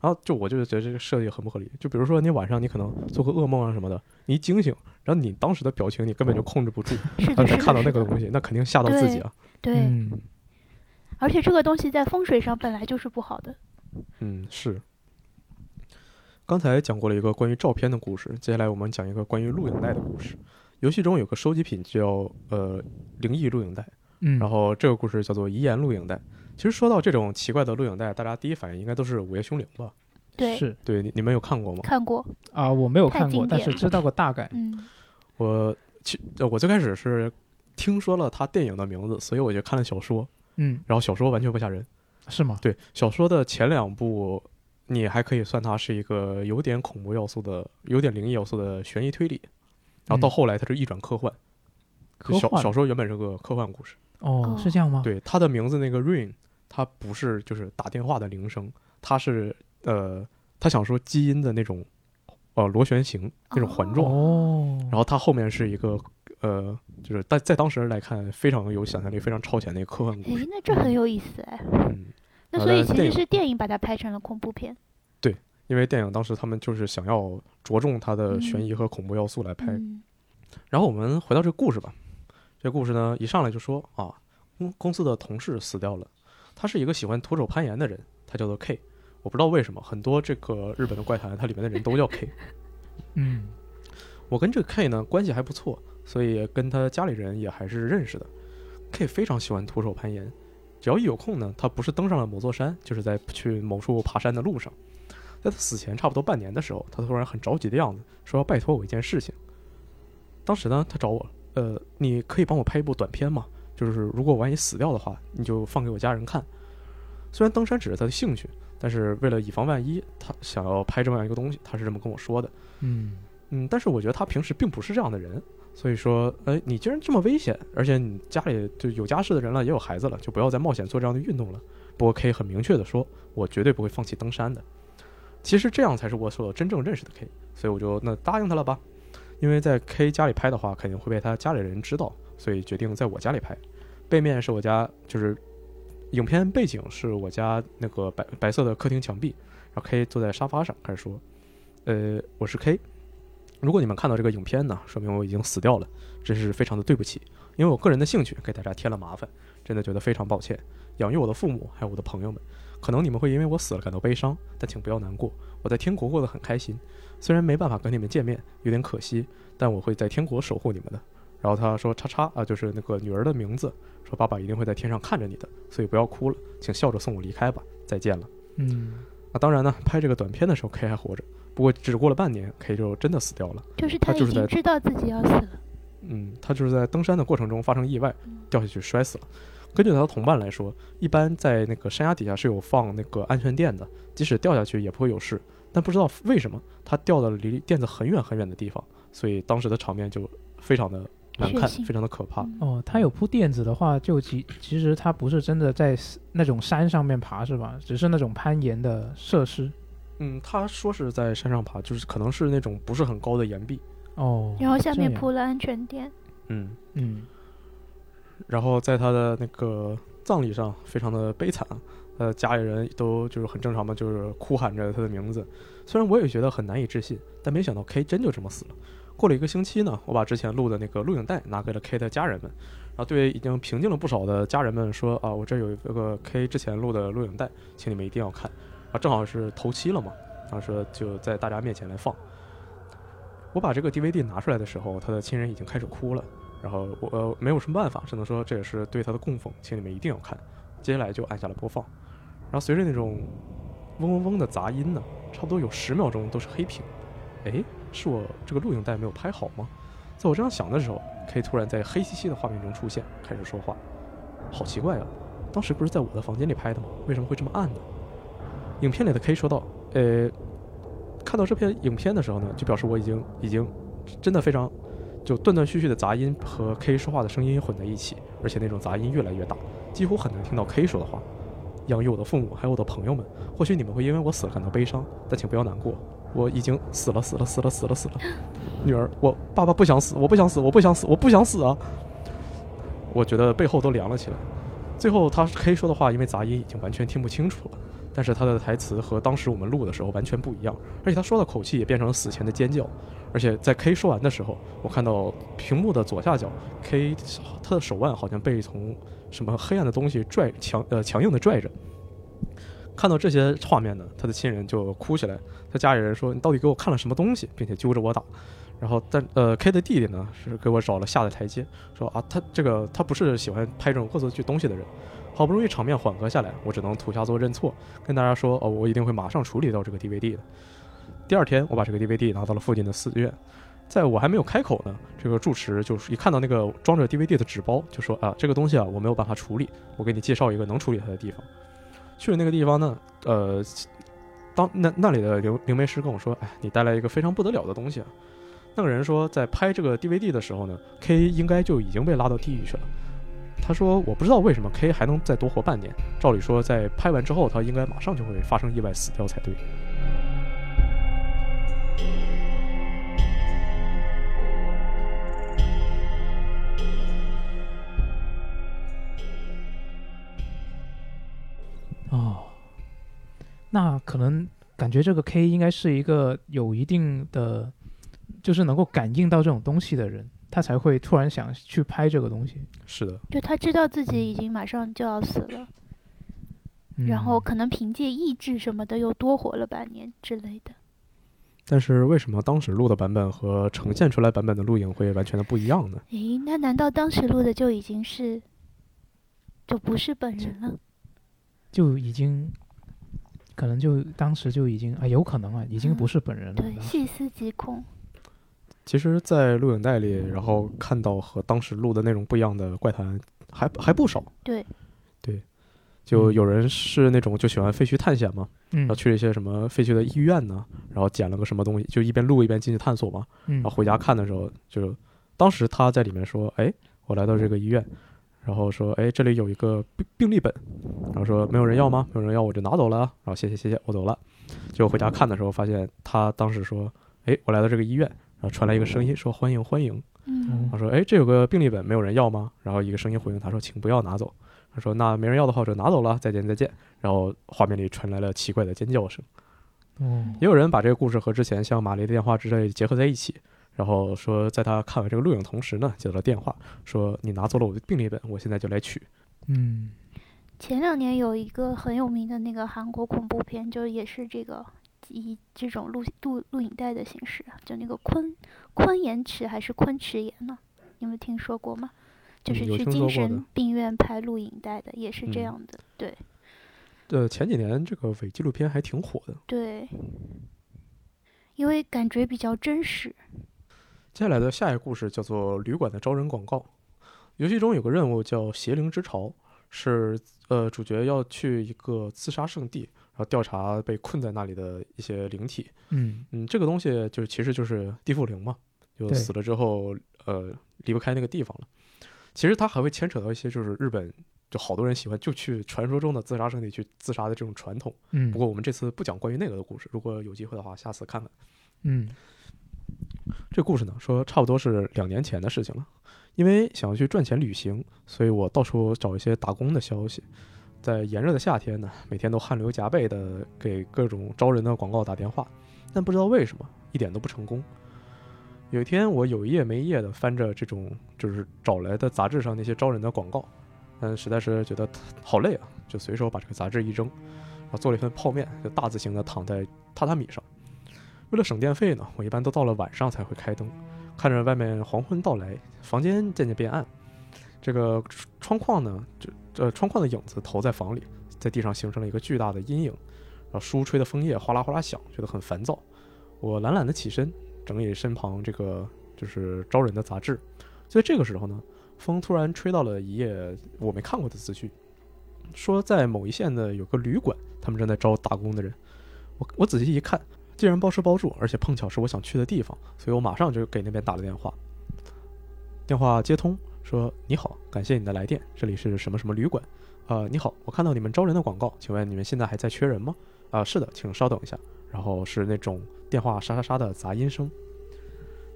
S2: 然后就我就觉得这个设计很不合理。就比如说你晚上你可能做个噩梦啊什么的，你一惊醒，然后你当时的表情你根本就控制不住，然后再看到那个东西，那肯定吓到自己啊。
S3: 对。而且这个东西在风水上本来就是不好的。
S2: 嗯，是。刚才讲过了一个关于照片的故事，接下来我们讲一个关于录影带的故事。游戏中有个收集品叫呃灵异录影带，
S1: 嗯，
S2: 然后这个故事叫做遗言录影带。其实说到这种奇怪的录影带，大家第一反应应该都是《午夜凶铃》吧？
S3: 对，
S1: 是
S2: 对，你你们有看过吗？
S3: 看过
S1: 啊，我没有看过，但是知道个大概。
S3: 嗯，
S2: 我其我最开始是听说了他电影的名字，所以我就看了小说。
S1: 嗯，
S2: 然后小说完全不吓人，
S1: 是吗？
S2: 对，小说的前两部。你还可以算它是一个有点恐怖要素的、有点灵异要素的悬疑推理，然后到后来它就一转科幻。小小说原本是个科幻故事。
S1: 哦，是这样吗？
S2: 对，它的名字那个 ring，它不是就是打电话的铃声，它是呃，他想说基因的那种呃螺旋形那种环状。
S1: 哦。
S2: 然后它后面是一个呃，就是在在当时来看非常有想象力、非常超前的一个科幻故事。
S3: 哎，那这很有意思哎。
S2: 嗯。
S3: 那所以其实是电影把它拍成了恐怖片。
S2: 对，因为电影当时他们就是想要着重它的悬疑和恐怖要素来拍。然后我们回到这个故事吧。这故事呢，一上来就说啊，公公司的同事死掉了。他是一个喜欢徒手攀岩的人，他叫做 K。我不知道为什么很多这个日本的怪谈，它里面的人都叫 K。
S1: 嗯，
S2: 我跟这个 K 呢关系还不错，所以跟他家里人也还是认识的。K 非常喜欢徒手攀岩。只要一有空呢，他不是登上了某座山，就是在去某处爬山的路上。在他死前差不多半年的时候，他突然很着急的样子，说要拜托我一件事情。当时呢，他找我，呃，你可以帮我拍一部短片吗？就是如果万一死掉的话，你就放给我家人看。虽然登山只是他的兴趣，但是为了以防万一，他想要拍这么样一个东西，他是这么跟我说的。
S1: 嗯
S2: 嗯，但是我觉得他平时并不是这样的人。所以说，哎，你既然这么危险，而且你家里就有家室的人了，也有孩子了，就不要再冒险做这样的运动了。不过可以很明确的说，我绝对不会放弃登山的。其实这样才是我所真正认识的 K，所以我就那答应他了吧。因为在 K 家里拍的话，肯定会被他家里人知道，所以决定在我家里拍。背面是我家，就是影片背景是我家那个白白色的客厅墙壁，然后 K 坐在沙发上开始说：“呃，我是 K。”如果你们看到这个影片呢，说明我已经死掉了，真是非常的对不起。因为我个人的兴趣给大家添了麻烦，真的觉得非常抱歉。养育我的父母还有我的朋友们，可能你们会因为我死了感到悲伤，但请不要难过。我在天国过得很开心，虽然没办法跟你们见面，有点可惜，但我会在天国守护你们的。然后他说：“叉叉啊，就是那个女儿的名字，说爸爸一定会在天上看着你的，所以不要哭了，请笑着送我离开吧，再见了。”
S1: 嗯，
S2: 那当然呢，拍这个短片的时候，K 还活着。不过只过了半年，K 就真的死掉了。
S3: 就是他已经知道自己要死了。
S2: 嗯，他就是在登山的过程中发生意外，掉下去摔死了。根据他的同伴来说，一般在那个山崖底下是有放那个安全垫的，即使掉下去也不会有事。但不知道为什么他掉到了离垫子很远很远的地方，所以当时的场面就非常的难看，非常的可怕。
S1: 哦，他有铺垫子的话，就其其实他不是真的在那种山上面爬是吧？只是那种攀岩的设施。
S2: 嗯，他说是在山上爬，就是可能是那种不是很高的岩壁
S1: 哦，
S3: 然后下面铺了安全垫。
S2: 嗯
S1: 嗯，
S2: 然后在他的那个葬礼上非常的悲惨，呃，家里人都就是很正常嘛，就是哭喊着他的名字。虽然我也觉得很难以置信，但没想到 K 真就这么死了。过了一个星期呢，我把之前录的那个录影带拿给了 K 的家人们，然后对已经平静了不少的家人们说啊，我这有一个 K 之前录的录影带，请你们一定要看。啊，正好是头七了嘛，然后说就在大家面前来放。我把这个 DVD 拿出来的时候，他的亲人已经开始哭了。然后我呃没有什么办法，只能说这也是对他的供奉，请你们一定要看。接下来就按下了播放。然后随着那种嗡嗡嗡的杂音呢，差不多有十秒钟都是黑屏。哎，是我这个录影带没有拍好吗？在我这样想的时候，K 突然在黑漆漆的画面中出现，开始说话。好奇怪啊，当时不是在我的房间里拍的吗？为什么会这么暗呢？影片里的 K 说道：“呃，看到这篇影片的时候呢，就表示我已经已经真的非常。”就断断续续的杂音和 K 说话的声音混在一起，而且那种杂音越来越大，几乎很难听到 K 说的话。养育我的父母还有我的朋友们，或许你们会因为我死了感到悲伤，但请不要难过，我已经死了，死了，死了，死了，死了。女儿，我爸爸不想死，我不想死，我不想死，我不想死啊！我觉得背后都凉了起来。最后，他 K 说的话，因为杂音已经完全听不清楚了。但是他的台词和当时我们录的时候完全不一样，而且他说的口气也变成了死前的尖叫。而且在 K 说完的时候，我看到屏幕的左下角，K 他的手腕好像被从什么黑暗的东西拽强呃强硬的拽着。看到这些画面呢，他的亲人就哭起来，他家里人说：“你到底给我看了什么东西？”并且揪着我打。然后但呃 K 的弟弟呢是给我找了下的台阶，说啊他这个他不是喜欢拍这种恶作剧东西的人。好不容易场面缓和下来，我只能土下座认错，跟大家说：“哦，我一定会马上处理掉这个 DVD 的。”第二天，我把这个 DVD 拿到了附近的寺院，在我还没有开口呢，这个住持就是一看到那个装着 DVD 的纸包，就说：“啊，这个东西啊，我没有办法处理，我给你介绍一个能处理它的地方。”去了那个地方呢，呃，当那那里的灵灵媒师跟我说：“哎，你带来一个非常不得了的东西啊！”那个人说，在拍这个 DVD 的时候呢，K 应该就已经被拉到地狱去了。他说：“我不知道为什么 K 还能再多活半年。照理说，在拍完之后，他应该马上就会发生意外死掉才对。”
S1: 哦，那可能感觉这个 K 应该是一个有一定的，就是能够感应到这种东西的人。他才会突然想去拍这个东西。
S2: 是的，
S3: 就他知道自己已经马上就要死了，然后可能凭借意志什么的又多活了半年之类的。
S2: 但是为什么当时录的版本和呈现出来版本的录影会完全的不一样呢？
S3: 诶，那难道当时录的就已经是，就不是本人了？
S1: 就已经，可能就当时就已经啊，有可能啊，已经不是本人了。
S3: 对，细思极恐。
S2: 其实，在录影带里，然后看到和当时录的内容不一样的怪谈，还还不少。
S3: 对，
S2: 对，就有人是那种就喜欢废墟探险嘛，然后去了一些什么废墟的医院呢，然后捡了个什么东西，就一边录一边进去探索嘛。然后回家看的时候，就当时他在里面说：“哎，我来到这个医院，然后说，哎，这里有一个病病历本，然后说没有人要吗？没有人要，我就拿走了。然后谢谢谢谢，我走了。结果回家看的时候，发现他当时说：，哎，我来到这个医院。”然后传来一个声音说：“欢迎欢迎。”他说：“哎，这有个病历本，没有人要吗？”然后一个声音回应他说：“请不要拿走。”他说：“那没人要的话我，就拿走了。再见再见。”然后画面里传来了奇怪的尖叫声。也有人把这个故事和之前像玛丽的电话之类结合在一起，然后说在他看完这个录影同时呢，接到了电话，说：“你拿走了我的病历本，我现在就来取。”
S1: 嗯，
S3: 前两年有一个很有名的那个韩国恐怖片，就也是这个。以这种录录录影带的形式，就那个昆昆延池还是昆池岩呢？你们听说过吗？就是去精神病院拍录影带的，也是这样的。对。
S2: 呃，前几年这个伪纪录片还挺火的。
S3: 对。因为感觉比较真实。
S2: 接下来的下一个故事叫做《旅馆的招人广告》。游戏中有个任务叫“邪灵之潮”，是呃主角要去一个自杀圣地。然后调查被困在那里的一些灵体，
S1: 嗯
S2: 嗯，这个东西就是其实就是地缚灵嘛，就死了之后，呃，离不开那个地方了。其实它还会牵扯到一些就是日本就好多人喜欢就去传说中的自杀圣地去自杀的这种传统。
S1: 嗯，
S2: 不过我们这次不讲关于那个的故事，如果有机会的话，下次看看。
S1: 嗯，
S2: 这故事呢，说差不多是两年前的事情了。因为想要去赚钱旅行，所以我到处找一些打工的消息。在炎热的夏天呢，每天都汗流浃背的给各种招人的广告打电话，但不知道为什么一点都不成功。有一天，我有一夜没一夜的翻着这种就是找来的杂志上那些招人的广告，但实在是觉得好累啊，就随手把这个杂志一扔，然后做了一份泡面，就大字型的躺在榻榻米上。为了省电费呢，我一般都到了晚上才会开灯，看着外面黄昏到来，房间渐渐变暗。这个窗框呢，这呃窗框的影子投在房里，在地上形成了一个巨大的阴影，然后书吹的枫叶哗啦哗啦响，觉得很烦躁。我懒懒的起身，整理身旁这个就是招人的杂志。就在这个时候呢，风突然吹到了一页我没看过的资讯，说在某一县的有个旅馆，他们正在招打工的人。我我仔细一看，既然包吃包住，而且碰巧是我想去的地方，所以我马上就给那边打了电话。电话接通，说：“你好，感谢你的来电，这里是什么什么旅馆？呃，你好，我看到你们招人的广告，请问你们现在还在缺人吗？啊，是的，请稍等一下。然后是那种电话沙沙沙的杂音声。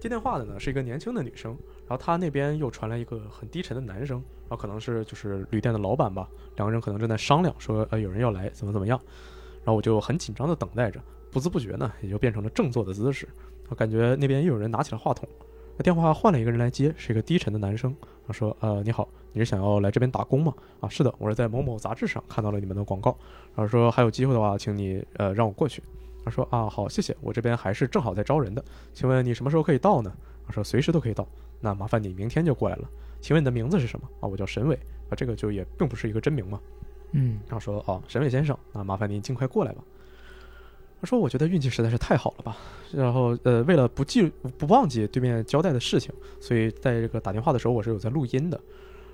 S2: 接电话的呢是一个年轻的女生，然后她那边又传来一个很低沉的男声，然后可能是就是旅店的老板吧，两个人可能正在商量，说呃有人要来，怎么怎么样。然后我就很紧张的等待着，不知不觉呢也就变成了正坐的姿势。我感觉那边又有人拿起了话筒。”电话换了一个人来接，是一个低沉的男生。他说：“呃，你好，你是想要来这边打工吗？啊，是的，我是在某某杂志上看到了你们的广告。然后说还有机会的话，请你呃让我过去。他说啊，好，谢谢，我这边还是正好在招人的，请问你什么时候可以到呢？他说随时都可以到。那麻烦你明天就过来了。请问你的名字是什么？啊，我叫沈伟。啊，这个就也并不是一个真名嘛。
S1: 嗯，
S2: 然后说哦，沈伟先生，那麻烦您尽快过来吧。”他说：“我觉得运气实在是太好了吧。然后，呃，为了不记不忘记对面交代的事情，所以在这个打电话的时候，我是有在录音的。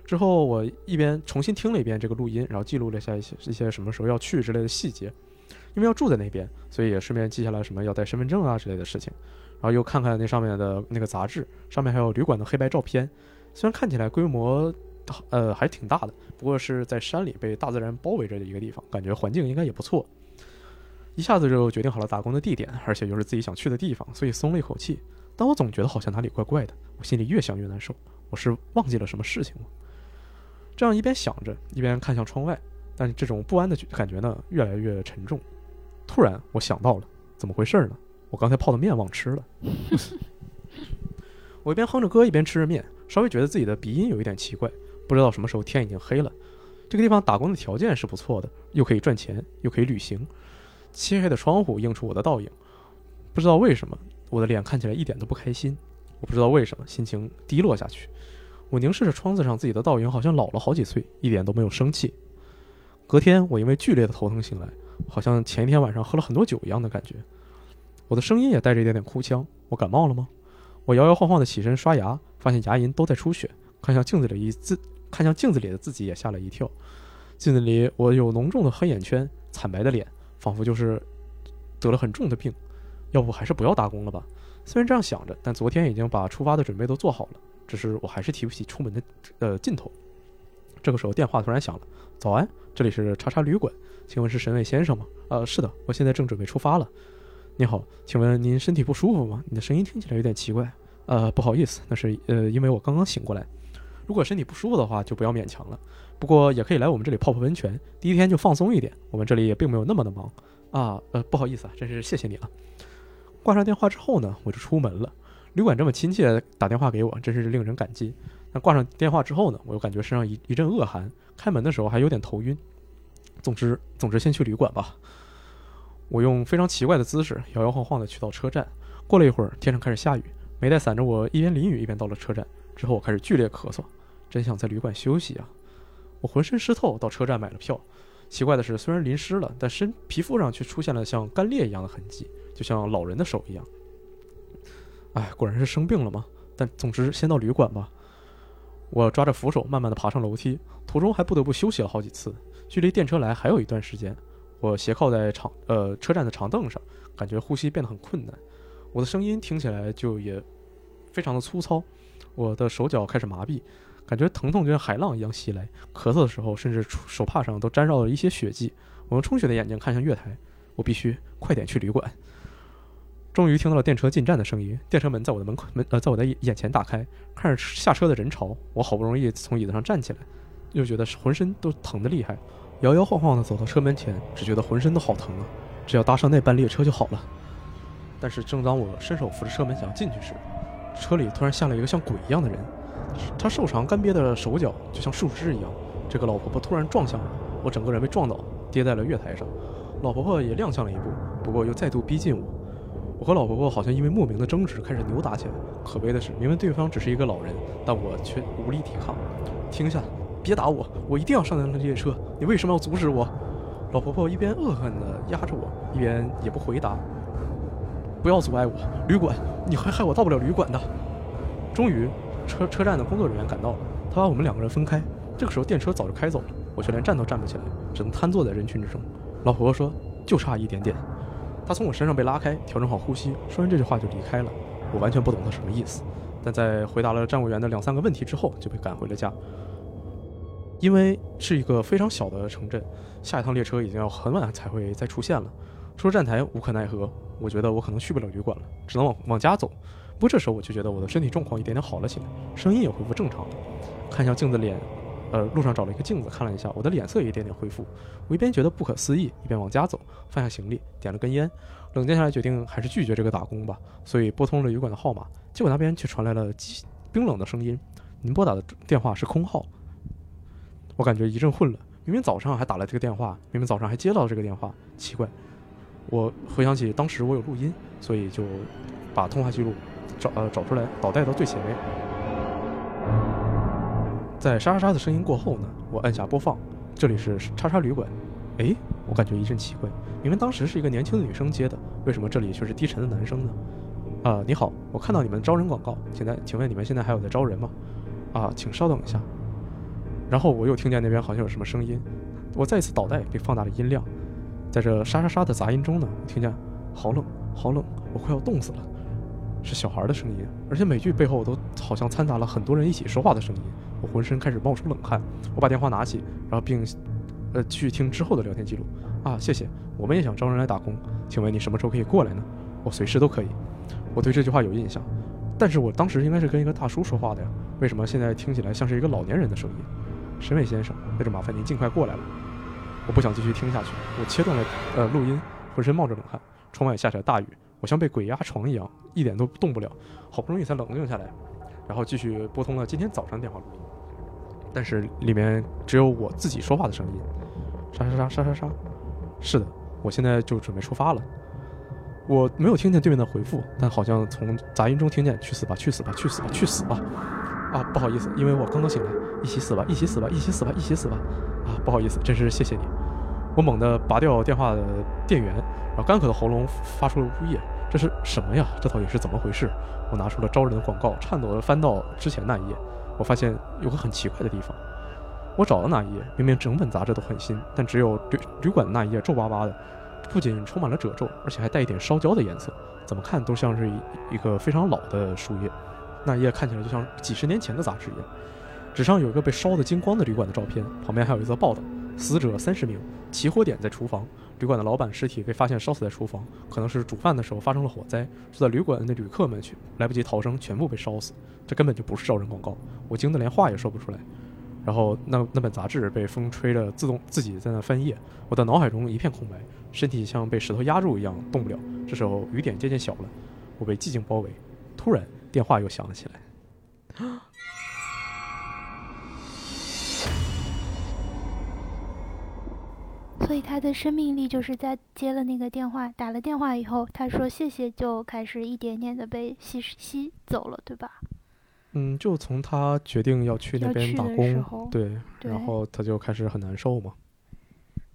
S2: 之后，我一边重新听了一遍这个录音，然后记录了一下一些一些什么时候要去之类的细节。因为要住在那边，所以也顺便记下来什么要带身份证啊之类的事情。然后又看看那上面的那个杂志，上面还有旅馆的黑白照片。虽然看起来规模，呃，还挺大的，不过是在山里被大自然包围着的一个地方，感觉环境应该也不错。”一下子就决定好了打工的地点，而且又是自己想去的地方，所以松了一口气。但我总觉得好像哪里怪怪的，我心里越想越难受。我是忘记了什么事情吗？这样一边想着，一边看向窗外，但这种不安的感觉呢，越来越沉重。突然，我想到了，怎么回事呢？我刚才泡的面忘吃了。我一边哼着歌，一边吃着面，稍微觉得自己的鼻音有一点奇怪。不知道什么时候天已经黑了。这个地方打工的条件是不错的，又可以赚钱，又可以旅行。漆黑的窗户映出我的倒影，不知道为什么，我的脸看起来一点都不开心。我不知道为什么，心情低落下去。我凝视着窗子上自己的倒影，好像老了好几岁，一点都没有生气。隔天，我因为剧烈的头疼醒来，好像前一天晚上喝了很多酒一样的感觉。我的声音也带着一点点哭腔。我感冒了吗？我摇摇晃晃地起身刷牙，发现牙龈都在出血。看向镜子里一自，看向镜子里的自己也吓了一跳。镜子里我有浓重的黑眼圈，惨白的脸。仿佛就是得了很重的病，要不还是不要打工了吧？虽然这样想着，但昨天已经把出发的准备都做好了，只是我还是提不起出门的呃劲头。这个时候电话突然响了，早安，这里是叉叉旅馆，请问是沈伟先生吗？呃，是的，我现在正准备出发了。你好，请问您身体不舒服吗？你的声音听起来有点奇怪。呃，不好意思，那是呃因为我刚刚醒过来。如果身体不舒服的话，就不要勉强了。不过也可以来我们这里泡泡温泉，第一天就放松一点。我们这里也并没有那么的忙啊。呃，不好意思啊，真是谢谢你了。挂上电话之后呢，我就出门了。旅馆这么亲切打电话给我，真是令人感激。那挂上电话之后呢，我又感觉身上一一阵恶寒，开门的时候还有点头晕。总之，总之先去旅馆吧。我用非常奇怪的姿势摇摇晃晃地去到车站。过了一会儿，天上开始下雨，没带伞着我一边淋雨一边到了车站。之后我开始剧烈咳嗽，真想在旅馆休息啊。我浑身湿透，到车站买了票。奇怪的是，虽然淋湿了，但身皮肤上却出现了像干裂一样的痕迹，就像老人的手一样。哎，果然是生病了吗？但总之，先到旅馆吧。我抓着扶手，慢慢的爬上楼梯，途中还不得不休息了好几次。距离电车来还有一段时间，我斜靠在长呃车站的长凳上，感觉呼吸变得很困难。我的声音听起来就也非常的粗糙，我的手脚开始麻痹。感觉疼痛就像海浪一样袭来，咳嗽的时候，甚至手帕上都沾绕了一些血迹。我用充血的眼睛看向月台，我必须快点去旅馆。终于听到了电车进站的声音，电车门在我的门口门呃，在我的眼前打开。看着下车的人潮，我好不容易从椅子上站起来，又觉得浑身都疼得厉害，摇摇晃晃地走到车门前，只觉得浑身都好疼啊！只要搭上那班列车就好了。但是正当我伸手扶着车门想要进去时，车里突然下来一个像鬼一样的人。她瘦长干瘪的手脚就像树枝一样。这个老婆婆突然撞向我，我整个人被撞倒，跌在了月台上。老婆婆也踉跄了一步，不过又再度逼近我。我和老婆婆好像因为莫名的争执开始扭打起来。可悲的是，明明对方只是一个老人，但我却无力抵抗。停下，别打我！我一定要上那辆列车。你为什么要阻止我？老婆婆一边恶狠地压着我，一边也不回答。不要阻碍我，旅馆，你还害我到不了旅馆的。终于，车车站的工作人员赶到了，他把我们两个人分开。这个时候电车早就开走了，我却连站都站不起来，只能瘫坐在人群之中。老婆婆说：“就差一点点。”她从我身上被拉开，调整好呼吸，说完这句话就离开了。我完全不懂她什么意思，但在回答了站务员的两三个问题之后，就被赶回了家。因为是一个非常小的城镇，下一趟列车已经要很晚才会再出现了。出了站台，无可奈何。我觉得我可能去不了旅馆了，只能往往家走。不过这时候我就觉得我的身体状况一点点好了起来，声音也恢复正常了。看向镜子脸，呃，路上找了一个镜子看了一下，我的脸色也一点点恢复。我一边觉得不可思议，一边往家走，放下行李，点了根烟，冷静下来决定还是拒绝这个打工吧。所以拨通了旅馆的号码，结果那边却传来了冰冷的声音：“您拨打的电话是空号。”我感觉一阵混乱，明明早上还打了这个电话，明明早上还接到这个电话，奇怪。我回想起当时我有录音，所以就把通话记录找呃找出来，导带到最前面。在沙沙沙的声音过后呢，我按下播放，这里是叉叉旅馆。哎，我感觉一阵奇怪，明明当时是一个年轻的女生接的，为什么这里却是低沉的男生呢？啊，你好，我看到你们招人广告，现在请问你们现在还有在招人吗？啊，请稍等一下。然后我又听见那边好像有什么声音，我再一次倒带并放大了音量。在这沙沙沙的杂音中呢，我听见好冷，好冷，我快要冻死了。是小孩的声音，而且每句背后都好像掺杂了很多人一起说话的声音。我浑身开始冒出冷汗。我把电话拿起，然后并呃继续听之后的聊天记录。啊，谢谢，我们也想招人来打工，请问你什么时候可以过来呢？我随时都可以。我对这句话有印象，但是我当时应该是跟一个大叔说话的呀，为什么现在听起来像是一个老年人的声音？沈伟先生，那就麻烦您尽快过来了。我不想继续听下去，我切断了呃录音，浑身冒着冷汗。窗外下起了大雨，我像被鬼压床一样，一点都动不了。好不容易才冷静下来，然后继续拨通了今天早上电话录音，但是里面只有我自己说话的声音，沙沙沙沙沙沙。是的，我现在就准备出发了。我没有听见对面的回复，但好像从杂音中听见“去死吧，去死吧，去死吧，去死吧”。啊，不好意思，因为我刚刚醒来。一起死吧，一起死吧，一起死吧，一起死吧。啊，不好意思，真是谢谢你。我猛地拔掉电话的电源，然后干渴的喉咙发出了呜咽。这是什么呀？这到底是怎么回事？我拿出了招人的广告，颤抖地翻到之前那一页。我发现有个很奇怪的地方。我找的那一页明明整本杂志都很新，但只有旅旅馆那一页皱巴巴的，不仅充满了褶皱，而且还带一点烧焦的颜色。怎么看都像是一一个非常老的书页。那一页看起来就像几十年前的杂志一样。纸上有一个被烧得精光的旅馆的照片，旁边还有一则报道：死者三十名，起火点在厨房。旅馆的老板尸体被发现烧死在厨房，可能是煮饭的时候发生了火灾。住在旅馆的旅客们却来不及逃生，全部被烧死。这根本就不是招人广告，我惊得连话也说不出来。然后那那本杂志被风吹着，自动自己在那翻页，我的脑海中一片空白，身体像被石头压住一样动不了。这时候雨点渐渐小了，我被寂静包围。突然电话又响了起来。
S3: 他的生命力就是在接了那个电话，打了电话以后，他说谢谢，就开始一点点的被吸吸走了，对吧？
S2: 嗯，就从他决定要去那边打工，对，然后他就开始很难受嘛。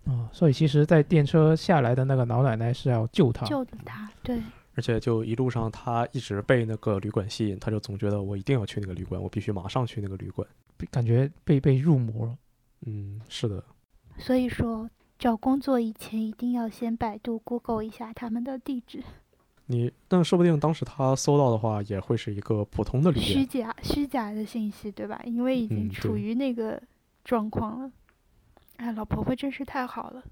S1: 哦，所以其实，在电车下来的那个老奶奶是要救他，
S3: 救的他，对。
S2: 而且就一路上，他一直被那个旅馆吸引，他就总觉得我一定要去那个旅馆，我必须马上去那个旅馆，
S1: 感觉被被入魔了。
S2: 嗯，是的。
S3: 所以说。找工作以前一定要先百度、Google 一下他们的地址。
S2: 你，那说不定当时他搜到的话，也会是一个普通的旅店。
S3: 虚假、虚假的信息，对吧？因为已经处于那个状况了。哎，老婆婆真是太好了。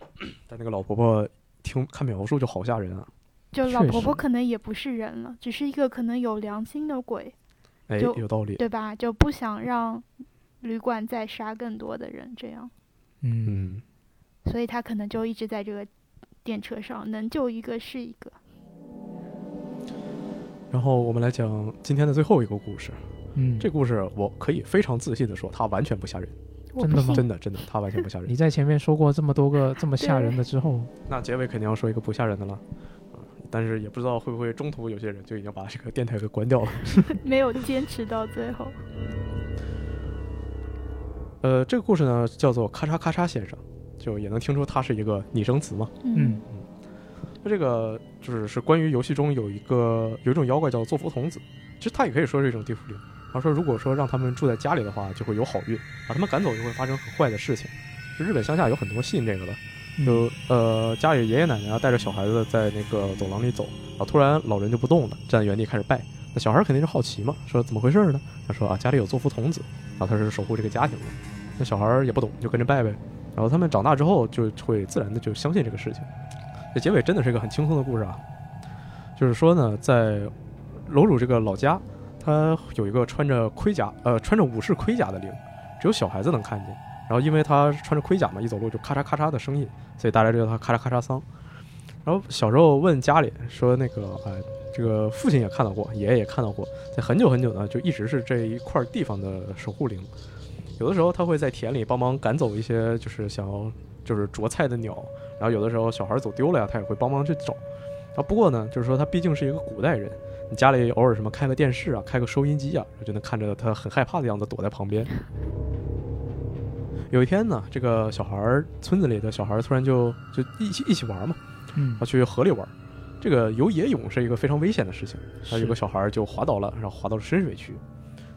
S2: 但那个老婆婆听看描述就好吓人啊！
S3: 就老婆婆可能也不是人了，只是一个可能有良心的鬼。
S2: 哎，有道理，
S3: 对吧？就不想让旅馆再杀更多的人，这样。
S2: 嗯，
S3: 所以他可能就一直在这个电车上，能救一个是一个。
S2: 然后我们来讲今天的最后一个故事。
S1: 嗯，
S2: 这故事我可以非常自信的说，它完全不吓人。
S1: 真的吗？
S2: 真的真的，它完全不吓人。
S1: 你在前面说过这么多个这么吓人的之后，
S2: 那结尾肯定要说一个不吓人的了。但是也不知道会不会中途有些人就已经把这个电台给关掉了，
S3: 没有坚持到最后。
S2: 呃，这个故事呢叫做“咔嚓咔嚓先生”，就也能听出它是一个拟声词嘛。
S1: 嗯嗯，
S2: 那这个就是是关于游戏中有一个有一种妖怪叫做福童子，其实它也可以说是一种地府灵。然后说如果说让他们住在家里的话，就会有好运，把他们赶走就会发生很坏的事情。就日本乡下有很多信这个的，就呃家里爷爷奶奶啊带着小孩子在那个走廊里走，啊突然老人就不动了，站在原地开始拜。小孩肯定是好奇嘛，说怎么回事呢？他说啊家里有做福童子，啊他是守护这个家庭的。那小孩也不懂，就跟着拜呗。然后他们长大之后就会自然的就相信这个事情。这结尾真的是一个很轻松的故事啊，就是说呢，在楼主这个老家，他有一个穿着盔甲，呃，穿着武士盔甲的灵，只有小孩子能看见。然后因为他穿着盔甲嘛，一走路就咔嚓咔嚓的声音，所以大家知道他咔嚓咔嚓桑。然后小时候问家里说那个，哎，这个父亲也看到过，爷爷也看到过，在很久很久呢，就一直是这一块地方的守护灵。有的时候他会在田里帮忙赶走一些就是想要就是啄菜的鸟，然后有的时候小孩走丢了呀，他也会帮忙去找。啊，不过呢，就是说他毕竟是一个古代人，你家里偶尔什么开个电视啊，开个收音机啊，就能看着他很害怕的样子躲在旁边。有一天呢，这个小孩村子里的小孩突然就就一起一起玩嘛，
S1: 嗯，
S2: 要去河里玩。这个游野泳是一个非常危险的事情，他有个小孩就滑倒了，然后滑到了深水区。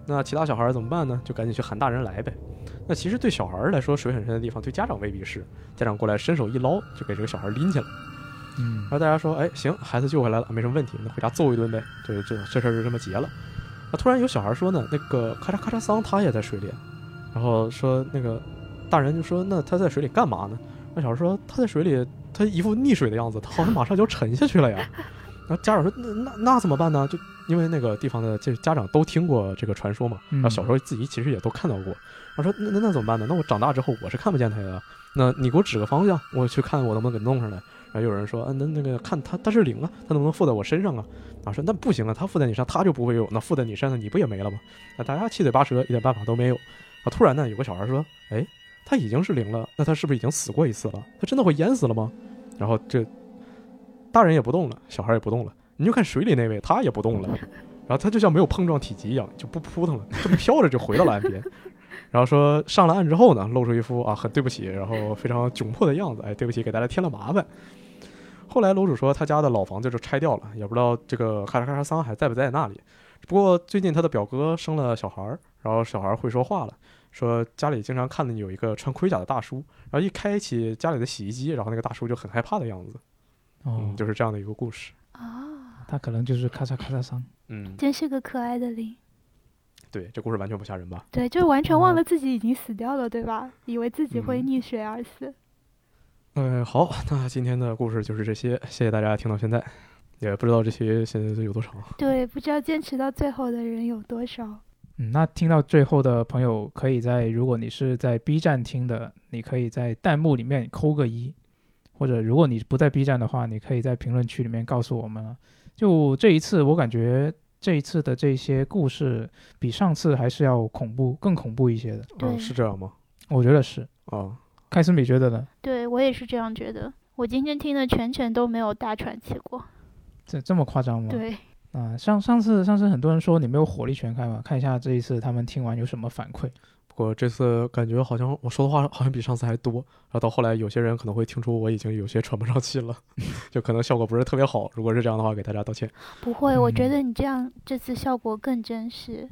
S2: 那其他小孩怎么办呢？就赶紧去喊大人来呗。那其实对小孩来说，水很深的地方，对家长未必是。家长过来伸手一捞，就给这个小孩拎起来。
S1: 嗯，
S2: 然后大家说，哎，行，孩子救回来了，没什么问题，那回家揍一顿呗。就这这事儿就这么结了。那，突然有小孩说呢，那个咔嚓咔嚓桑他也在水里，然后说那个大人就说，那他在水里干嘛呢？那小孩说他在水里，他一副溺水的样子，他好像马上就要沉下去了呀。然后家长说：“那那那怎么办呢？就因为那个地方的这家长都听过这个传说嘛，然后小时候自己其实也都看到过。他说：那那那怎么办呢？那我长大之后我是看不见他的。那你给我指个方向，我去看我能不能给弄上来。然后有人说：啊，那那个看他他是灵啊，他能不能附在我身上啊？啊说那不行啊，他附在你身上他就不会有，那附在你身上你不也没了吗？那大家七嘴八舌，一点办法都没有。啊，突然呢有个小孩说：哎，他已经是零了，那他是不是已经死过一次了？他真的会淹死了吗？然后这。大人也不动了，小孩也不动了，你就看水里那位，他也不动了，然后他就像没有碰撞体积一样，就不扑腾了，这么飘着就回到了岸边。然后说上了岸之后呢，露出一副啊很对不起，然后非常窘迫的样子，哎，对不起，给大家添了麻烦。后来楼主说他家的老房子就拆掉了，也不知道这个咔嚓咔嚓桑还在不在那里。不过最近他的表哥生了小孩，然后小孩会说话了，说家里经常看见有一个穿盔甲的大叔，然后一开启家里的洗衣机，然后那个大叔就很害怕的样子。
S1: 哦，
S2: 就是这样的一个故事
S3: 啊，
S1: 他可能就是咔嚓咔嚓声，
S2: 嗯，
S3: 真是个可爱的灵。
S2: 对，这故事完全不吓人吧？
S3: 对，就完全忘了自己已经死掉了，对吧？以为自己会溺水而死。
S2: 嗯，好，那今天的故事就是这些，谢谢大家听到现在，也不知道这些现在有多长。
S3: 对，不知道坚持到最后的人有多少。
S1: 嗯，那听到最后的朋友，可以在如果你是在 B 站听的，你可以在弹幕里面扣个一。或者如果你不在 B 站的话，你可以在评论区里面告诉我们。就这一次，我感觉这一次的这些故事比上次还是要恐怖，更恐怖一些的。
S3: 嗯，
S2: 是这样吗？
S1: 我觉得是。
S2: 啊，
S1: 开斯米觉得呢？
S3: 对我也是这样觉得。我今天听的全程都没有大喘气过。
S1: 这这么夸张吗？
S3: 对。
S1: 啊，上上次上次很多人说你没有火力全开嘛，看一下这一次他们听完有什么反馈。
S2: 不过这次感觉好像我说的话好像比上次还多，然后到后来有些人可能会听出我已经有些喘不上气了，就可能效果不是特别好。如果是这样的话，给大家道歉。
S3: 不会，我觉得你这样这次效果更真实。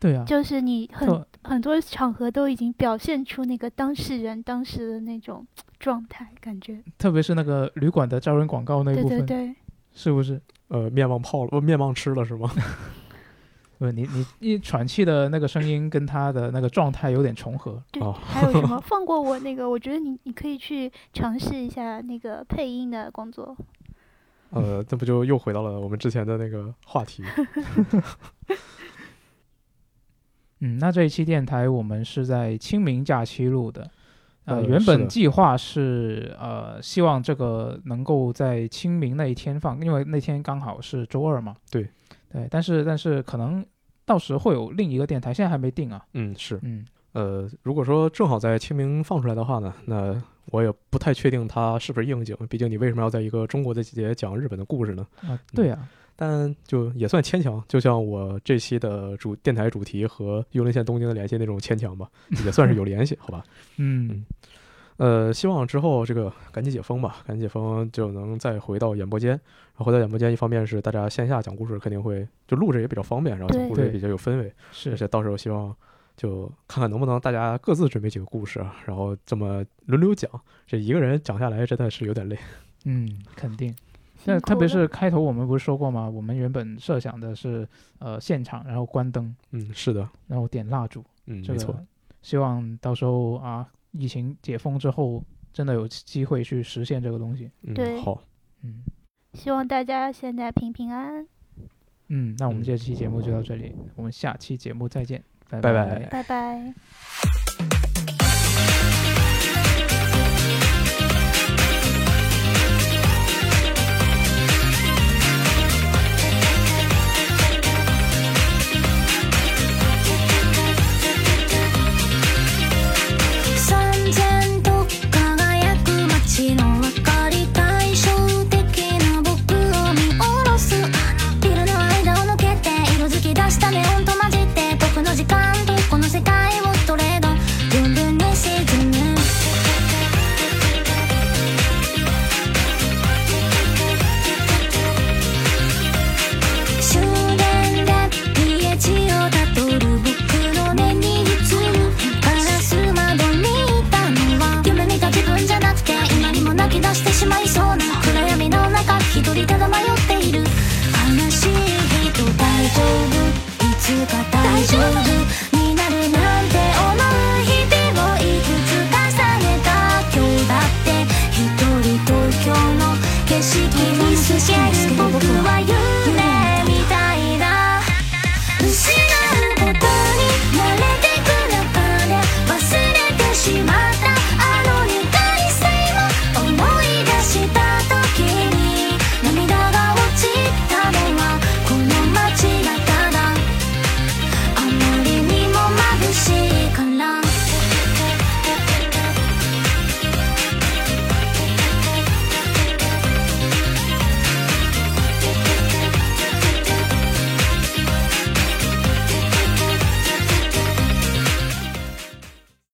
S1: 对啊，
S3: 就是你很很多场合都已经表现出那个当事人当时的那种状态感觉。
S1: 特别是那个旅馆的招人广告那部分，
S3: 对对对，
S1: 是不是？
S2: 呃，面忘泡了，不，面忘吃了是吗？
S1: 不，你你一喘气的那个声音跟他的那个状态有点重合。
S3: 对，还有什么 放过我那个？我觉得你你可以去尝试一下那个配音的工作。
S2: 呃，这不就又回到了我们之前的那个话题。
S1: 嗯，那这一期电台我们是在清明假期录的。呃，原本计划是呃，希望这个能够在清明那一天放，因为那天刚好是周二嘛。
S2: 对，
S1: 对，但是但是可能。到时会有另一个电台，现在还没定啊。
S2: 嗯，是，
S1: 嗯，
S2: 呃，如果说正好在清明放出来的话呢，那我也不太确定它是不是应景。毕竟你为什么要在一个中国的季节讲日本的故事呢？
S1: 啊，对呀，
S2: 但就也算牵强。就像我这期的主电台主题和幽灵线东京的联系那种牵强吧，也算是有联系，好吧？
S1: 嗯，
S2: 呃，希望之后这个赶紧解封吧，赶紧解封就能再回到演播间。然后回到演播间，一方面是大家线下讲故事肯定会就录着也比较方便，然后讲故事也比较有氛围。
S1: 是，
S2: 而且到时候希望就看看能不能大家各自准备几个故事，然后这么轮流讲。这一个人讲下来真的是有点累。
S1: 嗯，肯定。那特别是开头我们不是说过吗？我们原本设想的是呃现场，然后关灯。
S2: 嗯，是的。
S1: 然后点蜡烛。
S2: 嗯，没错。
S1: 希望到时候啊。疫情解封之后，真的有机会去实现这个东西。
S4: 对，
S2: 好，
S1: 嗯，
S4: 希望大家现在平平安安。
S1: 嗯，那我们这期节目就到这里，我们下期节目再见，拜
S2: 拜，
S4: 拜拜。してしまいそうな暗闇の中一人ただ迷っている。悲しい人大丈夫。いつか大丈夫。